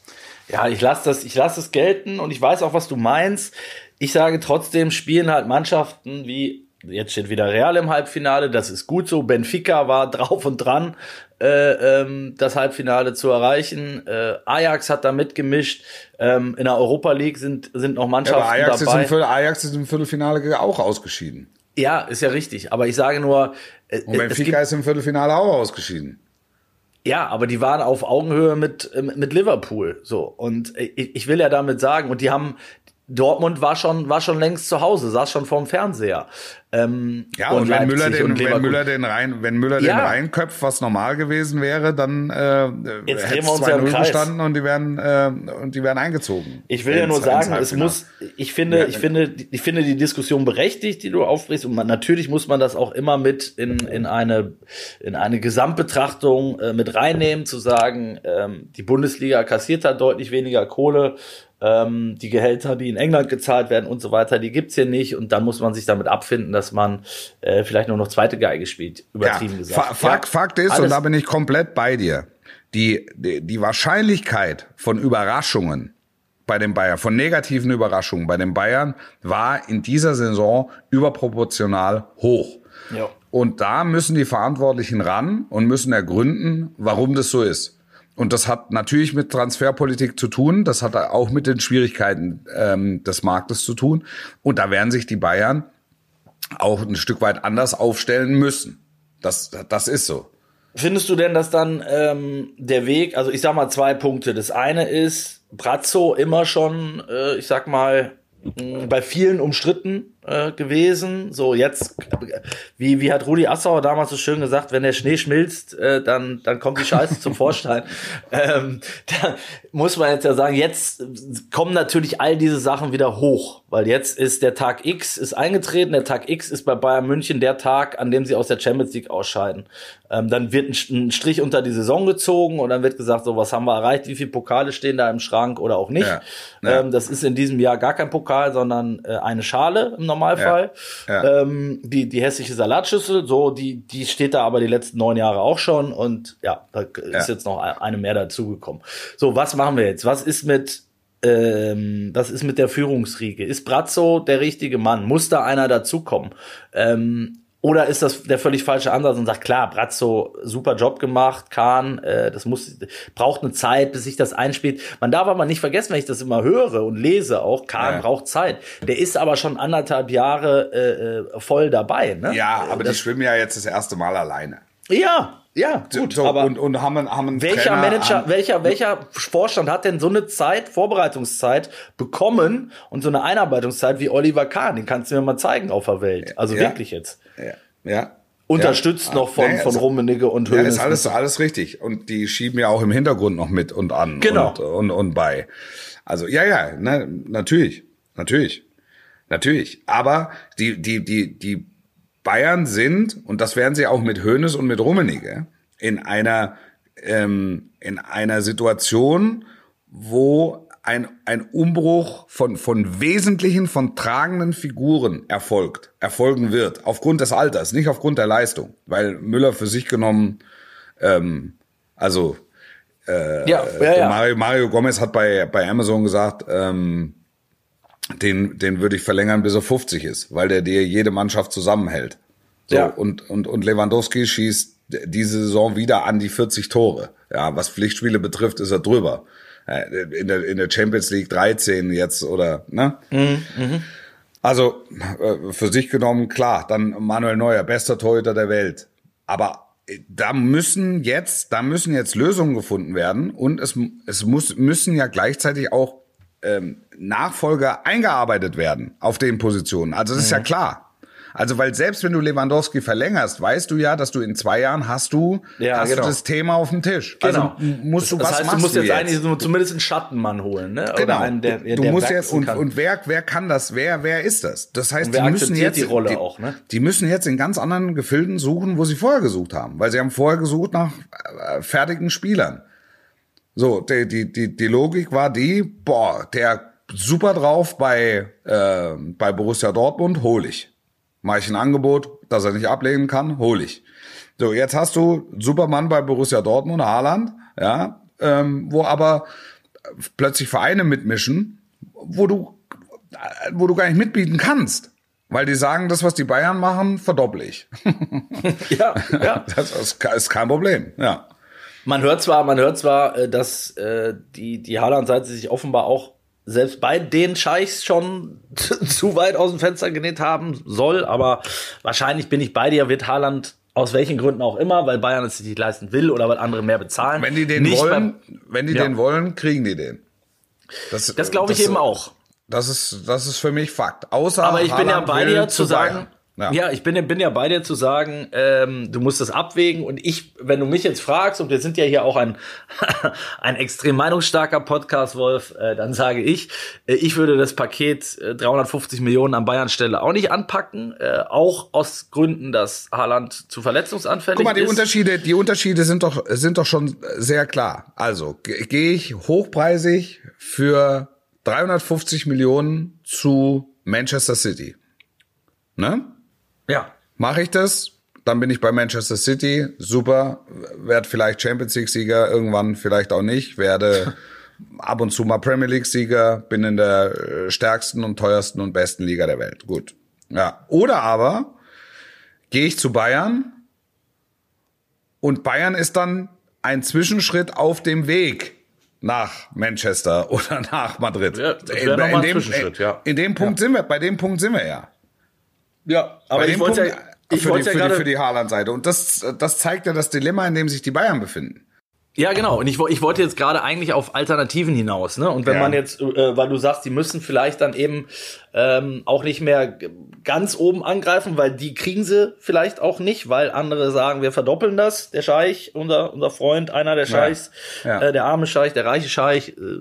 Ja, ich lasse das, ich lasse es gelten und ich weiß auch, was du meinst. Ich sage trotzdem, spielen halt Mannschaften wie jetzt steht wieder Real im Halbfinale, das ist gut so. Benfica war drauf und dran, äh, ähm, das Halbfinale zu erreichen. Äh, Ajax hat da mitgemischt. Ähm, in der Europa League sind sind noch Ja, Mannschaften aber Ajax ist, dabei. im Viertel, Ajax ist im Viertelfinale auch ausgeschieden. ja, ist ja richtig. Aber ich sage nur, äh, Und Benfica ist im Viertelfinale auch ausgeschieden. Ja, aber die waren auf Augenhöhe mit, äh, mit Liverpool. So. Und ich, ich will ja damit sagen, und die haben, Dortmund war schon, war schon längst zu Hause, saß schon vorm Fernseher. Ähm, Ja, und, wenn, Müller den, und wenn. Müller den rein, wenn Müller Ja. den reinköpft, was normal gewesen wäre, dann äh, Jetzt hätte es wir uns ja im 2-0 Kreis. gestanden und die werden äh, und die werden eingezogen. Ich will ja nur sagen, es Halbfinale. muss, ich finde, ich finde, ich finde die Diskussion berechtigt, die du aufbrichst. Und man, natürlich muss man das auch immer mit in, in eine, in eine Gesamtbetrachtung äh, mit reinnehmen, zu sagen, ähm, die Bundesliga kassiert da deutlich weniger Kohle. Ähm, die Gehälter, die in England gezahlt werden und so weiter, die gibt's hier nicht. Und dann muss man sich damit abfinden, dass man äh, vielleicht nur noch zweite Geige spielt, übertrieben ja, gesagt. Fa Fakt, Fakt ist, und da bin ich komplett bei dir, die, die, die Wahrscheinlichkeit von Überraschungen bei den Bayern, von negativen Überraschungen bei den Bayern war in dieser Saison überproportional hoch. Ja. Und da müssen die Verantwortlichen ran und müssen ergründen, warum das so ist. Und das hat natürlich mit Transferpolitik zu tun, das hat auch mit den Schwierigkeiten ähm, des Marktes zu tun. Und da werden sich die Bayern auch ein Stück weit anders aufstellen müssen. Das, das ist so. Findest du denn, dass dann ähm, der Weg, also ich sag mal zwei Punkte. Das eine ist, Brazzo immer schon, äh, ich sag mal, bei vielen umstritten äh, gewesen. So jetzt, wie, wie hat Rudi Assauer damals so schön gesagt, wenn der Schnee schmilzt, äh, dann, dann kommt die Scheiße zum Vorschein. Ähm, da muss man jetzt ja sagen, jetzt kommen natürlich all diese Sachen wieder hoch, weil jetzt ist der Tag X ist eingetreten, der Tag X ist bei Bayern München der Tag, an dem sie aus der Champions League ausscheiden. Ähm, dann wird ein, ein Strich unter die Saison gezogen und dann wird gesagt, so was haben wir erreicht, wie viele Pokale stehen da im Schrank oder auch nicht. Ja, ja. Ähm, das ist in diesem Jahr gar kein Pokal, sondern äh, eine Schale im Normalfall. Ja, ja. Ähm, die, die hässliche Salatschüssel, so, die, die steht da aber die letzten neun Jahre auch schon und ja, da ist Ja. jetzt noch eine mehr dazugekommen. So, was machen wir jetzt? Was ist mit ähm, was ist mit der Führungsriege? Ist Brazzo der richtige Mann? Muss da einer dazukommen? Ähm, oder ist das der völlig falsche Ansatz und sagt, klar, Brazzo, super Job gemacht, Kahn, äh, das muss, braucht eine Zeit, bis sich das einspielt. Man darf aber nicht vergessen, wenn ich das immer höre und lese auch, Kahn Ja. braucht Zeit. Der ist aber schon anderthalb Jahre äh, äh, voll dabei, ne? Ja, aber die das, schwimmen ja jetzt das erste Mal alleine. ja, ja, gut, so, aber und, und haben, einen- haben einen welcher Trainer, Manager, haben, welcher, welcher Vorstand hat denn so eine Zeit, Vorbereitungszeit bekommen und so eine Einarbeitungszeit wie Oliver Kahn? Den kannst du mir mal zeigen auf der Welt. Also Ja. wirklich jetzt. Ja, ja. Unterstützt ja. noch von, Nee, von also- Rummenigge und Ja, Hönes. ist alles, alles richtig. Und die schieben ja auch im Hintergrund noch mit und an Genau. und, und, und bei. Also, ja, ja, ne, natürlich, natürlich, natürlich. Aber die, die, die, die Bayern sind, und das werden sie auch mit Hoeneß und mit Rummenigge, in einer, ähm, in einer Situation, wo ein, ein Umbruch von, von wesentlichen, von tragenden Figuren erfolgt, erfolgen wird, aufgrund des Alters, nicht aufgrund der Leistung, weil Müller für sich genommen, ähm, also ja, ja, äh, ja. Mario, Mario Gomez hat bei, bei Amazon gesagt, ähm, den, den würde ich verlängern, bis er 50 ist, weil der dir jede Mannschaft zusammenhält. So, Ja. und, und, und Lewandowski schießt diese Saison wieder an die 40 Tore. Ja, was Pflichtspiele betrifft, ist er drüber. Äh, In der, in der Champions League 13 jetzt oder, ne? Mhm, Also äh, für sich genommen, klar, dann Manuel Neuer, bester Torhüter der Welt. Aber äh, da müssen jetzt, da müssen jetzt Lösungen gefunden werden und es, es muss, müssen ja gleichzeitig auch ähm, Nachfolger eingearbeitet werden auf den Positionen. Also das ist ja klar. Also weil selbst wenn du Lewandowski verlängerst, weißt du ja, dass du in zwei Jahren hast du, Ja, hast genau. du das Thema auf dem Tisch. Genau. Also musst du das was heißt, machst du musst jetzt, jetzt? eigentlich zumindest einen Schattenmann holen, ne? Genau. einen, der, der du musst jetzt und, kann. und wer wer kann das? Wer wer ist das? Das heißt, die müssen jetzt die Rolle die, auch, ne? Die müssen jetzt in ganz anderen Gefilden suchen, wo sie vorher gesucht haben, weil sie haben vorher gesucht nach äh, fertigen Spielern. So, die, die, die, die Logik war die, boah, der super drauf bei, äh, bei Borussia Dortmund, hol ich. Mach ich ein Angebot, dass er nicht ablehnen kann, hol ich. So, jetzt hast du Supermann bei Borussia Dortmund, Haaland, ja, ähm, wo aber plötzlich Vereine mitmischen, wo du, äh, wo du gar nicht mitbieten kannst. Weil die sagen, das, was die Bayern machen, verdopple ich. ja, ja. Das ist ist kein Problem, ja. Man hört zwar, man hört zwar, äh, dass äh, die, die Haaland-Seite sich offenbar auch selbst bei den Scheichs schon zu weit aus dem Fenster genäht haben soll, aber wahrscheinlich bin ich bei dir, wird Haaland aus welchen Gründen auch immer, weil Bayern es sich nicht leisten will oder weil andere mehr bezahlen. Wenn die den nicht wollen, beim- wenn die Ja. den wollen, kriegen die den. Das, Das glaube ich eben auch. Das ist, das ist für mich Fakt. Außer Aber ich bin ja Haaland bei dir zu sagen. Ja. Ja. ich bin, bin ja bei dir zu sagen, ähm, du musst das abwägen und ich, wenn du mich jetzt fragst, und wir sind ja hier auch ein, ein extrem meinungsstarker Podcast, Wolf, äh, dann sage ich, äh, ich würde das Paket äh, 350 Millionen an Bayern Stelle auch nicht anpacken, äh, auch aus Gründen, dass Haaland zu verletzungsanfällig Guck mal, die ist. Unterschiede, die Unterschiede sind doch, sind doch schon sehr klar. Also, ge- gehe ich hochpreisig für 350 Millionen zu Manchester City. Ne? Ja. Mache ich das, dann bin ich bei Manchester City, super, werde vielleicht Champions League Sieger, irgendwann vielleicht auch nicht, werde ab und zu mal Premier League Sieger, bin in der äh, stärksten und teuersten und besten Liga der Welt. Gut. Ja, oder aber gehe ich zu Bayern und Bayern ist dann ein Zwischenschritt auf dem Weg nach Manchester oder nach Madrid. Ja, mal ein dem, ja. in dem Punkt sind wir, bei dem Punkt sind wir ja. Ja, aber Bei ich wollte Punkt, ja, ich für, die, ja für, die, gerade für die Haaland-Seite. Und das, das zeigt ja das Dilemma, in dem sich die Bayern befinden. Ja, genau. Und ich, ich wollte jetzt gerade eigentlich auf Alternativen hinaus. Ne? Und wenn Ja. man jetzt, äh, weil du sagst, die müssen vielleicht dann eben ähm, auch nicht mehr ganz oben angreifen, weil die kriegen sie vielleicht auch nicht, weil andere sagen, wir verdoppeln das. Der Scheich, unser, unser Freund, einer der Scheichs, Ja. Äh, der arme Scheich, der reiche Scheich. Äh,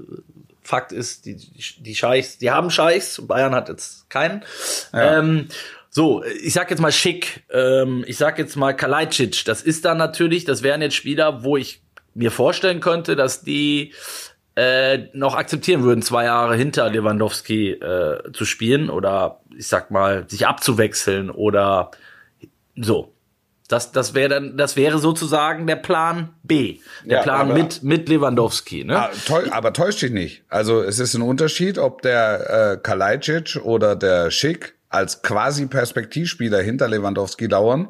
Fakt ist, die, die, die Scheichs, die haben Scheichs. Bayern hat jetzt keinen. Ähm, so, ich sag jetzt mal schick, ähm, ich sag jetzt mal Kalajdzic. Das ist dann natürlich, das wären jetzt Spieler, wo ich mir vorstellen könnte, dass die äh, noch akzeptieren würden, zwei Jahre hinter Lewandowski äh, zu spielen oder ich sag mal, sich abzuwechseln oder so. Das, das wäre dann, das wäre sozusagen der Plan B. Der Ja, Plan aber- mit, mit Lewandowski, ne? Ah, täu- Aber täuscht dich nicht. Also es ist ein Unterschied, ob der äh, Kalajdzic oder der Schick als quasi Perspektivspieler hinter Lewandowski dauern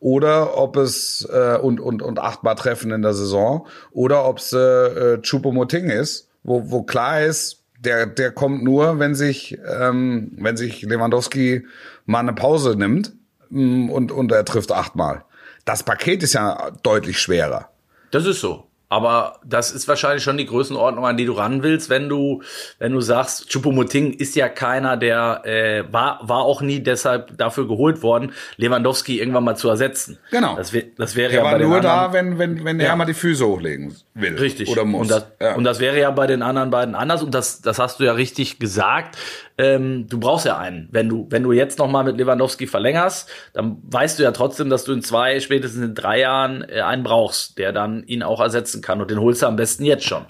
oder ob es äh, und und und achtmal treffen in der Saison oder ob es äh, äh, Choupo-Moting ist, wo wo klar ist, der der kommt nur, wenn sich ähm, wenn sich Lewandowski mal eine Pause nimmt mm, und und er trifft achtmal. Das Paket ist ja deutlich schwerer. Das ist so. Aber das ist wahrscheinlich schon die Größenordnung, an die du ran willst, wenn du, wenn du sagst, Choupo-Moting ist ja keiner, der äh, war, war auch nie deshalb dafür geholt worden, Lewandowski irgendwann mal zu ersetzen. Genau. Das, wär, das wäre Der ja bei war den nur anderen, da, wenn, wenn, wenn Ja. er mal die Füße hochlegen will. Richtig. Oder muss. Und das, ja. und das wäre ja bei den anderen beiden anders. Und das, das hast du ja richtig gesagt. Ähm, du brauchst ja einen. Wenn du, wenn du jetzt noch mal mit Lewandowski verlängerst, dann weißt du ja trotzdem, dass du in zwei, spätestens in drei Jahren äh, einen brauchst, der dann ihn auch ersetzen kann. Und den holst du am besten jetzt schon.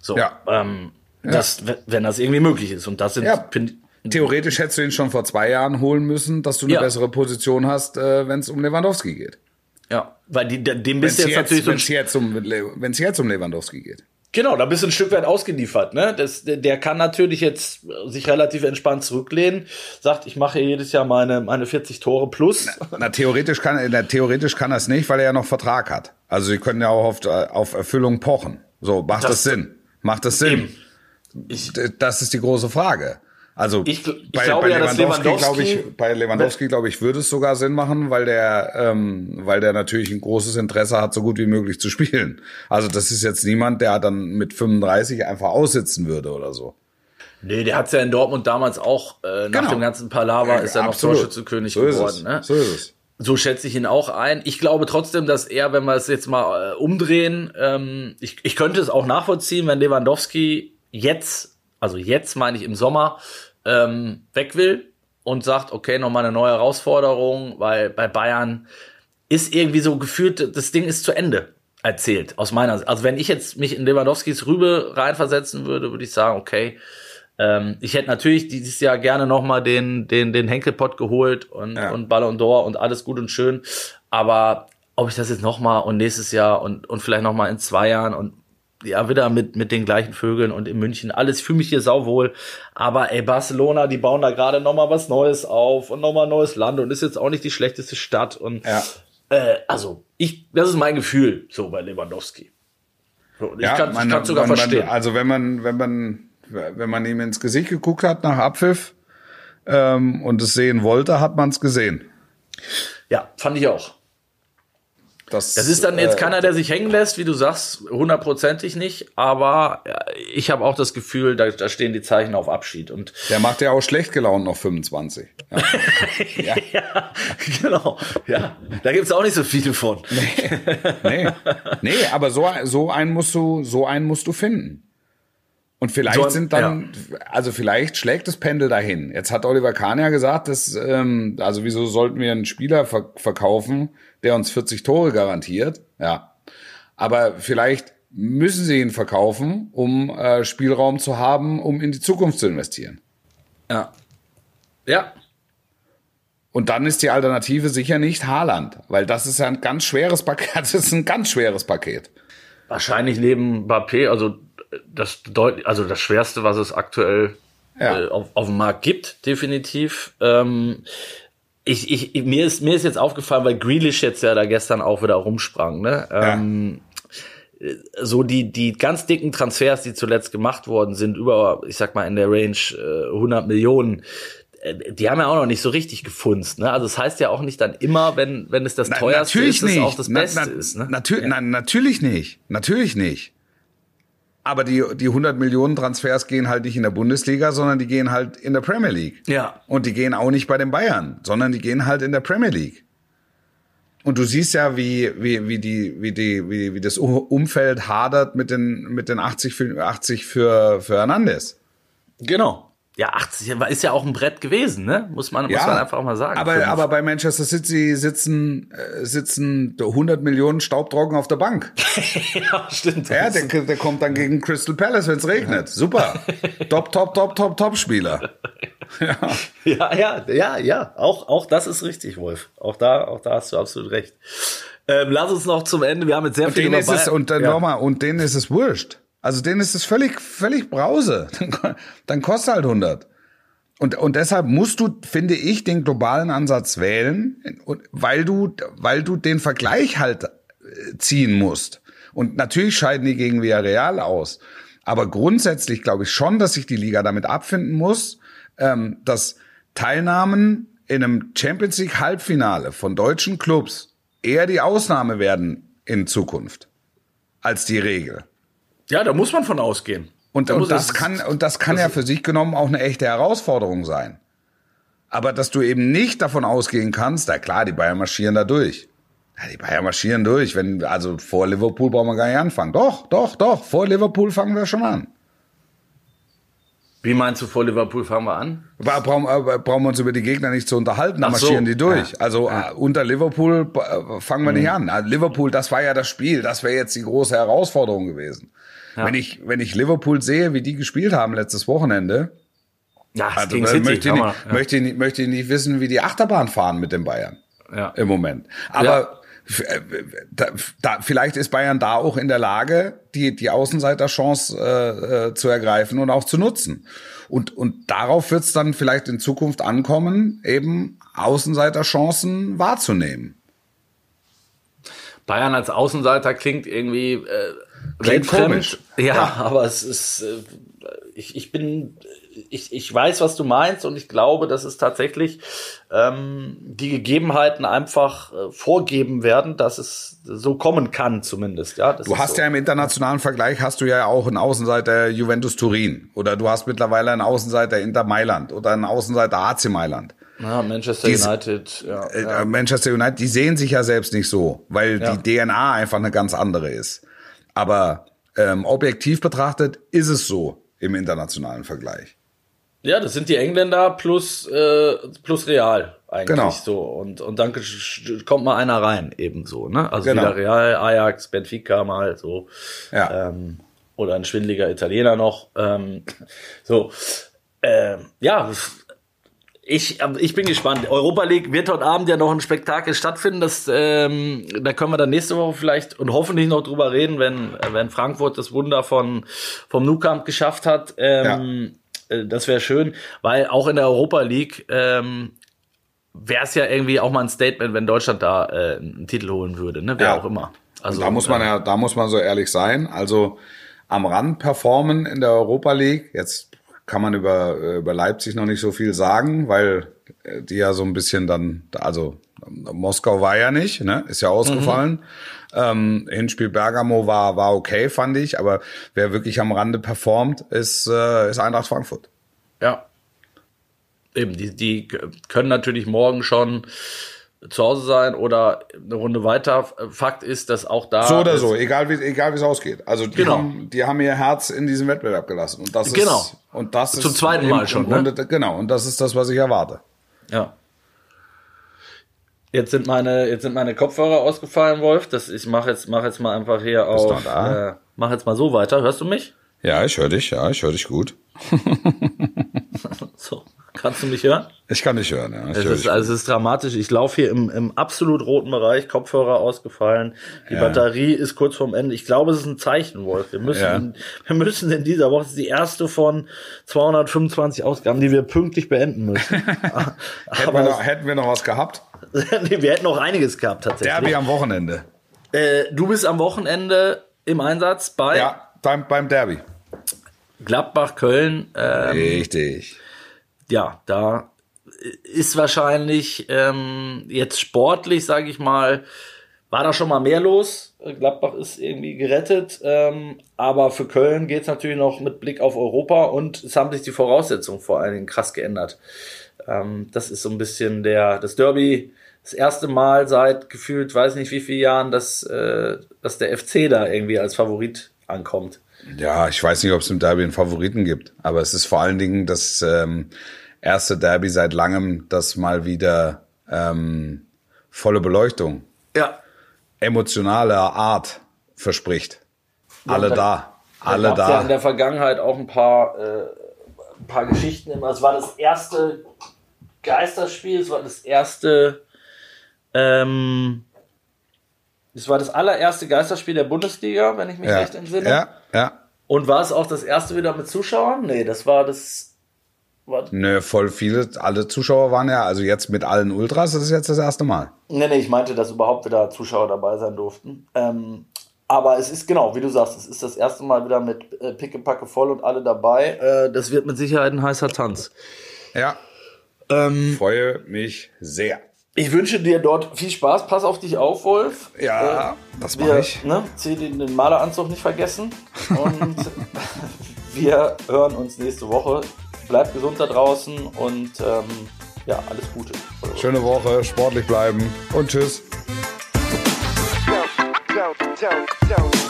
So. Ja. Ähm, Das, wenn das irgendwie möglich ist. Und das sind, Ja. Theoretisch hättest du ihn schon vor zwei Jahren holen müssen, dass du eine Ja. bessere Position hast, äh, wenn es um Lewandowski geht. ja, weil die, dem Wenn bist es du jetzt, natürlich jetzt, so ein wenn's jetzt, um, jetzt um Lewandowski geht. Genau, da bist du ein Stück weit ausgeliefert. Ne? Das, der- kann natürlich jetzt sich relativ entspannt zurücklehnen, sagt, ich mache jedes Jahr meine, meine 40 Tore plus. Na, theoretisch kann, na, theoretisch kann er es nicht, weil er ja noch Vertrag hat. Also sie können ja auch auf, auf Erfüllung pochen. So, macht das, Das- Sinn? Macht das Sinn? Ich, Das ist die große Frage. Also Ich ich bei, glaube bei ja, dass Lewandowski, glaube ich, bei Lewandowski glaube ich, würde es sogar Sinn machen, weil der, ähm, weil der natürlich ein großes Interesse hat, so gut wie möglich zu spielen. Also das ist jetzt niemand, der dann mit 35 einfach aussitzen würde oder so. Nee, der hat's ja in Dortmund damals auch, äh, nach Genau. dem ganzen Palaver ist er noch. Torschützenkönig so geworden. es. Ne? So ist es. So schätze ich ihn auch ein. Ich glaube trotzdem, dass er, wenn wir es jetzt mal äh, umdrehen, ähm, ich, ich könnte es auch nachvollziehen, wenn Lewandowski jetzt, also jetzt meine ich im Sommer, ähm, weg will und sagt, okay, nochmal eine neue Herausforderung, weil bei Bayern ist irgendwie so gefühlt, das Ding ist zu Ende erzählt, aus meiner Sicht. Also wenn ich jetzt mich in Lewandowskis Rübe reinversetzen würde, würde ich sagen, okay, ähm, ich hätte natürlich dieses Jahr gerne nochmal den, den, den Henkelpott geholt und, Ja. und Ballon d'Or und alles gut und schön. Aber ob ich das jetzt nochmal und nächstes Jahr und, und vielleicht nochmal in zwei Jahren und ja, wieder mit, mit den gleichen Vögeln und in München. Alles ich fühle mich hier sauwohl. Aber ey, Barcelona, die bauen da gerade nochmal was Neues auf und nochmal ein neues Land und ist jetzt auch nicht die schlechteste Stadt. Und Ja. äh, also, ich, das ist mein Gefühl, so bei Lewandowski. So, und ich Ja, kann es sogar man, verstehen. Man, also wenn man, wenn man, wenn man ihm ins Gesicht geguckt hat nach Abpfiff ähm, und es sehen wollte, hat man es gesehen. ja, fand ich auch. Das, Das ist dann jetzt äh, keiner, der sich hängen lässt, wie du sagst, hundertprozentig nicht. Aber ja, ich habe auch das Gefühl, da, da stehen die Zeichen auf Abschied. Und Der macht ja auch schlecht gelaunt noch 25. Ja. ja, genau. Ja, da gibt's auch nicht so viele von. nee, nee, aber so, so einen musst du, so einen musst du finden. Und vielleicht So sind dann, also vielleicht schlägt das Pendel dahin. Jetzt hat Oliver Kahn ja gesagt, dass, ähm, also wieso sollten wir einen Spieler ver verkaufen, der uns 40 Tore garantiert? Ja. Aber vielleicht müssen sie ihn verkaufen, um äh, Spielraum zu haben, um in die Zukunft zu investieren. Ja. Ja. Und dann ist die Alternative sicher nicht Haaland, weil das ist ja ein ganz schweres Paket. Das ist ein ganz schweres Paket. Wahrscheinlich neben Mbappé, also das deut also das Schwerste, was es aktuell Ja. äh, auf, auf dem Markt gibt, definitiv. Ähm, ich, ich, mir ist mir ist jetzt aufgefallen, weil Grealish jetzt ja da gestern auch wieder rumsprang, ne? Ähm, so die die ganz dicken Transfers, die zuletzt gemacht worden sind, über ich sag mal in der Range äh, 100 Millionen. äh, Die haben ja auch noch nicht so richtig gefunzt, ne? Also das heißt ja auch nicht dann immer, wenn wenn es das Na, teuerste ist, dass es auch das Beste na- ist, ne? Natür nein, natürlich nicht. Natürlich nicht. Aber die, die 100 Millionen Transfers gehen halt nicht in der Bundesliga, sondern die gehen halt in der Premier League. Ja. Und die gehen auch nicht bei den Bayern, sondern die gehen halt in der Premier League. Und du siehst ja, wie, wie, wie die, wie die, wie, wie das Umfeld hadert mit den, mit den 80 für, 80 für, für Hernandez. Genau. Ja, 80 ist ja auch ein Brett gewesen, ne? Muss man, muss man einfach auch mal sagen. Aber, Fünf. aber bei Manchester City sitzen, äh, sitzen 100 Millionen Staubtrocken auf der Bank. ja, stimmt. Ja, der, der kommt dann gegen Crystal Palace, wenn es regnet. Super. top, top, top, top, top Spieler. ja, ja, ja, ja. Auch, auch das ist richtig, Wolf. Auch da, auch da hast du absolut recht. Ähm, lass uns noch zum Ende. Wir haben jetzt sehr Und viel denen ist über es, Bayern- und dann ja. nochmal, und denen ist es wurscht. Also denen ist es völlig, völlig Brause. Dann, kostet halt 100. Und, und deshalb musst du, finde ich, den globalen Ansatz wählen, weil du, weil du den Vergleich halt äh, ziehen musst. Und natürlich scheiden die gegen Villarreal aus. Aber grundsätzlich glaube ich schon, dass sich die Liga damit abfinden muss, ähm, dass Teilnahmen in einem Champions League Halbfinale von deutschen Clubs eher die Ausnahme werden in Zukunft als die Regel. Ja, da muss man von ausgehen. Und, Da und das kann, und das kann ja für sich genommen auch eine echte Herausforderung sein. Aber dass du eben nicht davon ausgehen kannst, na klar, die Bayern marschieren da durch. Ja, die Bayern marschieren durch. Wenn, also vor Liverpool brauchen wir gar nicht anfangen. Doch, doch, doch, vor Liverpool fangen wir schon an. Wie meinst du, vor Liverpool fangen wir an? Bra- Brauchen, äh, brauchen wir uns über die Gegner nicht zu unterhalten, dann so. marschieren die durch. Ja. Also äh, unter Liverpool äh, fangen wir nicht an. Also Liverpool, das war ja das Spiel, das wäre jetzt die große Herausforderung gewesen. Wenn ich wenn ich Liverpool sehe, wie die gespielt haben letztes Wochenende, Ja, also City. möchte, ich nicht, man- möchte, ich nicht, möchte ich nicht wissen, wie die Achterbahn fahren mit den Bayern ja. im Moment. Aber f- äh, da, da, vielleicht ist Bayern da auch in der Lage, die, die Außenseiterchance äh, äh, zu ergreifen und auch zu nutzen. Und, und darauf wird es dann vielleicht in Zukunft ankommen, eben Außenseiterchancen wahrzunehmen. Bayern als Außenseiter klingt irgendwie äh, Klingt weltfremd. komisch. Ja, Ja. aber es ist, äh, ich, ich bin ich, ich weiß, was du meinst und ich glaube, dass es tatsächlich ähm, die Gegebenheiten einfach äh, vorgeben werden, dass es so kommen kann zumindest. Ja, du hast so. ja im internationalen Vergleich hast du ja auch einen Außenseiter Juventus Turin oder du hast mittlerweile einen Außenseiter Inter Mailand oder einen Außenseiter AC Mailand. Ja, Manchester die, United. Ja, äh, ja. Manchester United, die sehen sich ja selbst nicht so, weil ja. die DNA einfach eine ganz andere ist. Aber ähm, objektiv betrachtet ist es so im internationalen Vergleich. Ja, das sind die Engländer plus, äh, plus Real eigentlich genau. so. Und, und dann kommt mal einer rein, ebenso. Ne? Also genau. wieder Real, Ajax, Benfica mal so. Ja. Ähm, oder ein schwindeliger Italiener noch. Ähm, so. Ähm, ja, ich, ich bin gespannt. Europa League wird heute Abend ja noch ein Spektakel stattfinden. Das, ähm, da können wir dann nächste Woche vielleicht und hoffentlich noch drüber reden, wenn, wenn Frankfurt das Wunder von, vom Nou Camp geschafft hat. Ähm, ja. Äh, das wäre schön, weil auch in der Europa League ähm, wäre es ja irgendwie auch mal ein Statement, wenn Deutschland da äh, einen Titel holen würde, ne? Wer ja. auch immer. Also und da muss man ja, da muss man so ehrlich sein. Also am Rand performen in der Europa League. Jetzt kann man über, äh, über Leipzig noch nicht so viel sagen, weil äh, die ja so ein bisschen dann, also Moskau war ja nicht, ne? Ist ja ausgefallen. Mhm. Ähm, Hinspiel Bergamo war, war okay, fand ich, aber wer wirklich am Rande performt, ist, äh, ist Eintracht Frankfurt. Ja. Eben, die, die können natürlich morgen schon zu Hause sein oder eine Runde weiter. Fakt ist, dass auch da. So oder so, egal wie egal wie es ausgeht. Also die, genau. haben, die haben ihr Herz in diesem Wettbewerb gelassen. Und das genau. ist, und das Zum ist zweiten Mal schon. Grunde, ne? Genau, und das ist das, was ich erwarte. Ja. Jetzt sind meine, jetzt sind meine Kopfhörer ausgefallen, Wolf. Das, ich mache jetzt, mach jetzt mal einfach hier auf. Äh, mach jetzt mal so weiter. Hörst du mich? Ja, ich höre dich. Ja, ich höre dich gut. so. Kannst du mich hören? Ich kann dich hören, ja. Es ist, also es ist dramatisch. Ich laufe hier im, im absolut roten Bereich, Kopfhörer ausgefallen. Die ja. Batterie ist kurz vorm Ende. Ich glaube, es ist ein Zeichen, Wolf. Wir müssen, ja. in, wir müssen in dieser Woche, ist die erste von 225 Ausgaben, die wir pünktlich beenden müssen. hätten, wir noch, hätten wir noch was gehabt? nee, wir hätten noch einiges gehabt, tatsächlich. Derby am Wochenende. Äh, du bist am Wochenende im Einsatz bei? Ja, beim, beim Derby. Gladbach, Köln. Ähm, Richtig ja, da ist wahrscheinlich ähm, jetzt sportlich, sage ich mal, war da schon mal mehr los. Gladbach ist irgendwie gerettet, ähm, aber für Köln geht es natürlich noch mit Blick auf Europa und es haben sich die Voraussetzungen vor allen Dingen krass geändert. Ähm, das ist so ein bisschen der das Derby, das erste Mal seit gefühlt, weiß nicht wie vielen Jahren, dass, äh, dass der FC da irgendwie als Favorit ankommt. Ja, ich weiß nicht, ob es im Derby einen Favoriten gibt, aber es ist vor allen Dingen das ähm, erste Derby seit langem, das mal wieder ähm, volle Beleuchtung, ja. emotionaler Art verspricht. Ja, alle da, da alle da. ja in der Vergangenheit auch ein paar, äh, ein paar Geschichten. Es war das erste Geisterspiel, es war das erste, ähm, es war das allererste Geisterspiel der Bundesliga, wenn ich mich ja. recht entsinne. Ja, ja. Und war es auch das erste wieder mit Zuschauern? Nee, das war das was? Nö, voll viele, alle Zuschauer waren ja, also jetzt mit allen Ultras, das ist jetzt das erste Mal. Nee, nee, ich meinte, dass überhaupt wieder Zuschauer dabei sein durften. Ähm, aber es ist genau, wie du sagst, es ist das erste Mal wieder mit äh, Pickepacke voll und alle dabei. Äh, das wird mit Sicherheit ein heißer Tanz. Ja. Ähm, Freue mich sehr. Ich wünsche dir dort viel Spaß. Pass auf dich auf, Wolf. Ja, äh, das mache ich. Ne, zieh den, den Maleranzug nicht vergessen. Und wir hören uns nächste Woche bleibt gesund da draußen und ähm, ja, alles Gute. Schöne Woche, sportlich bleiben und tschüss. Don't, don't, don't,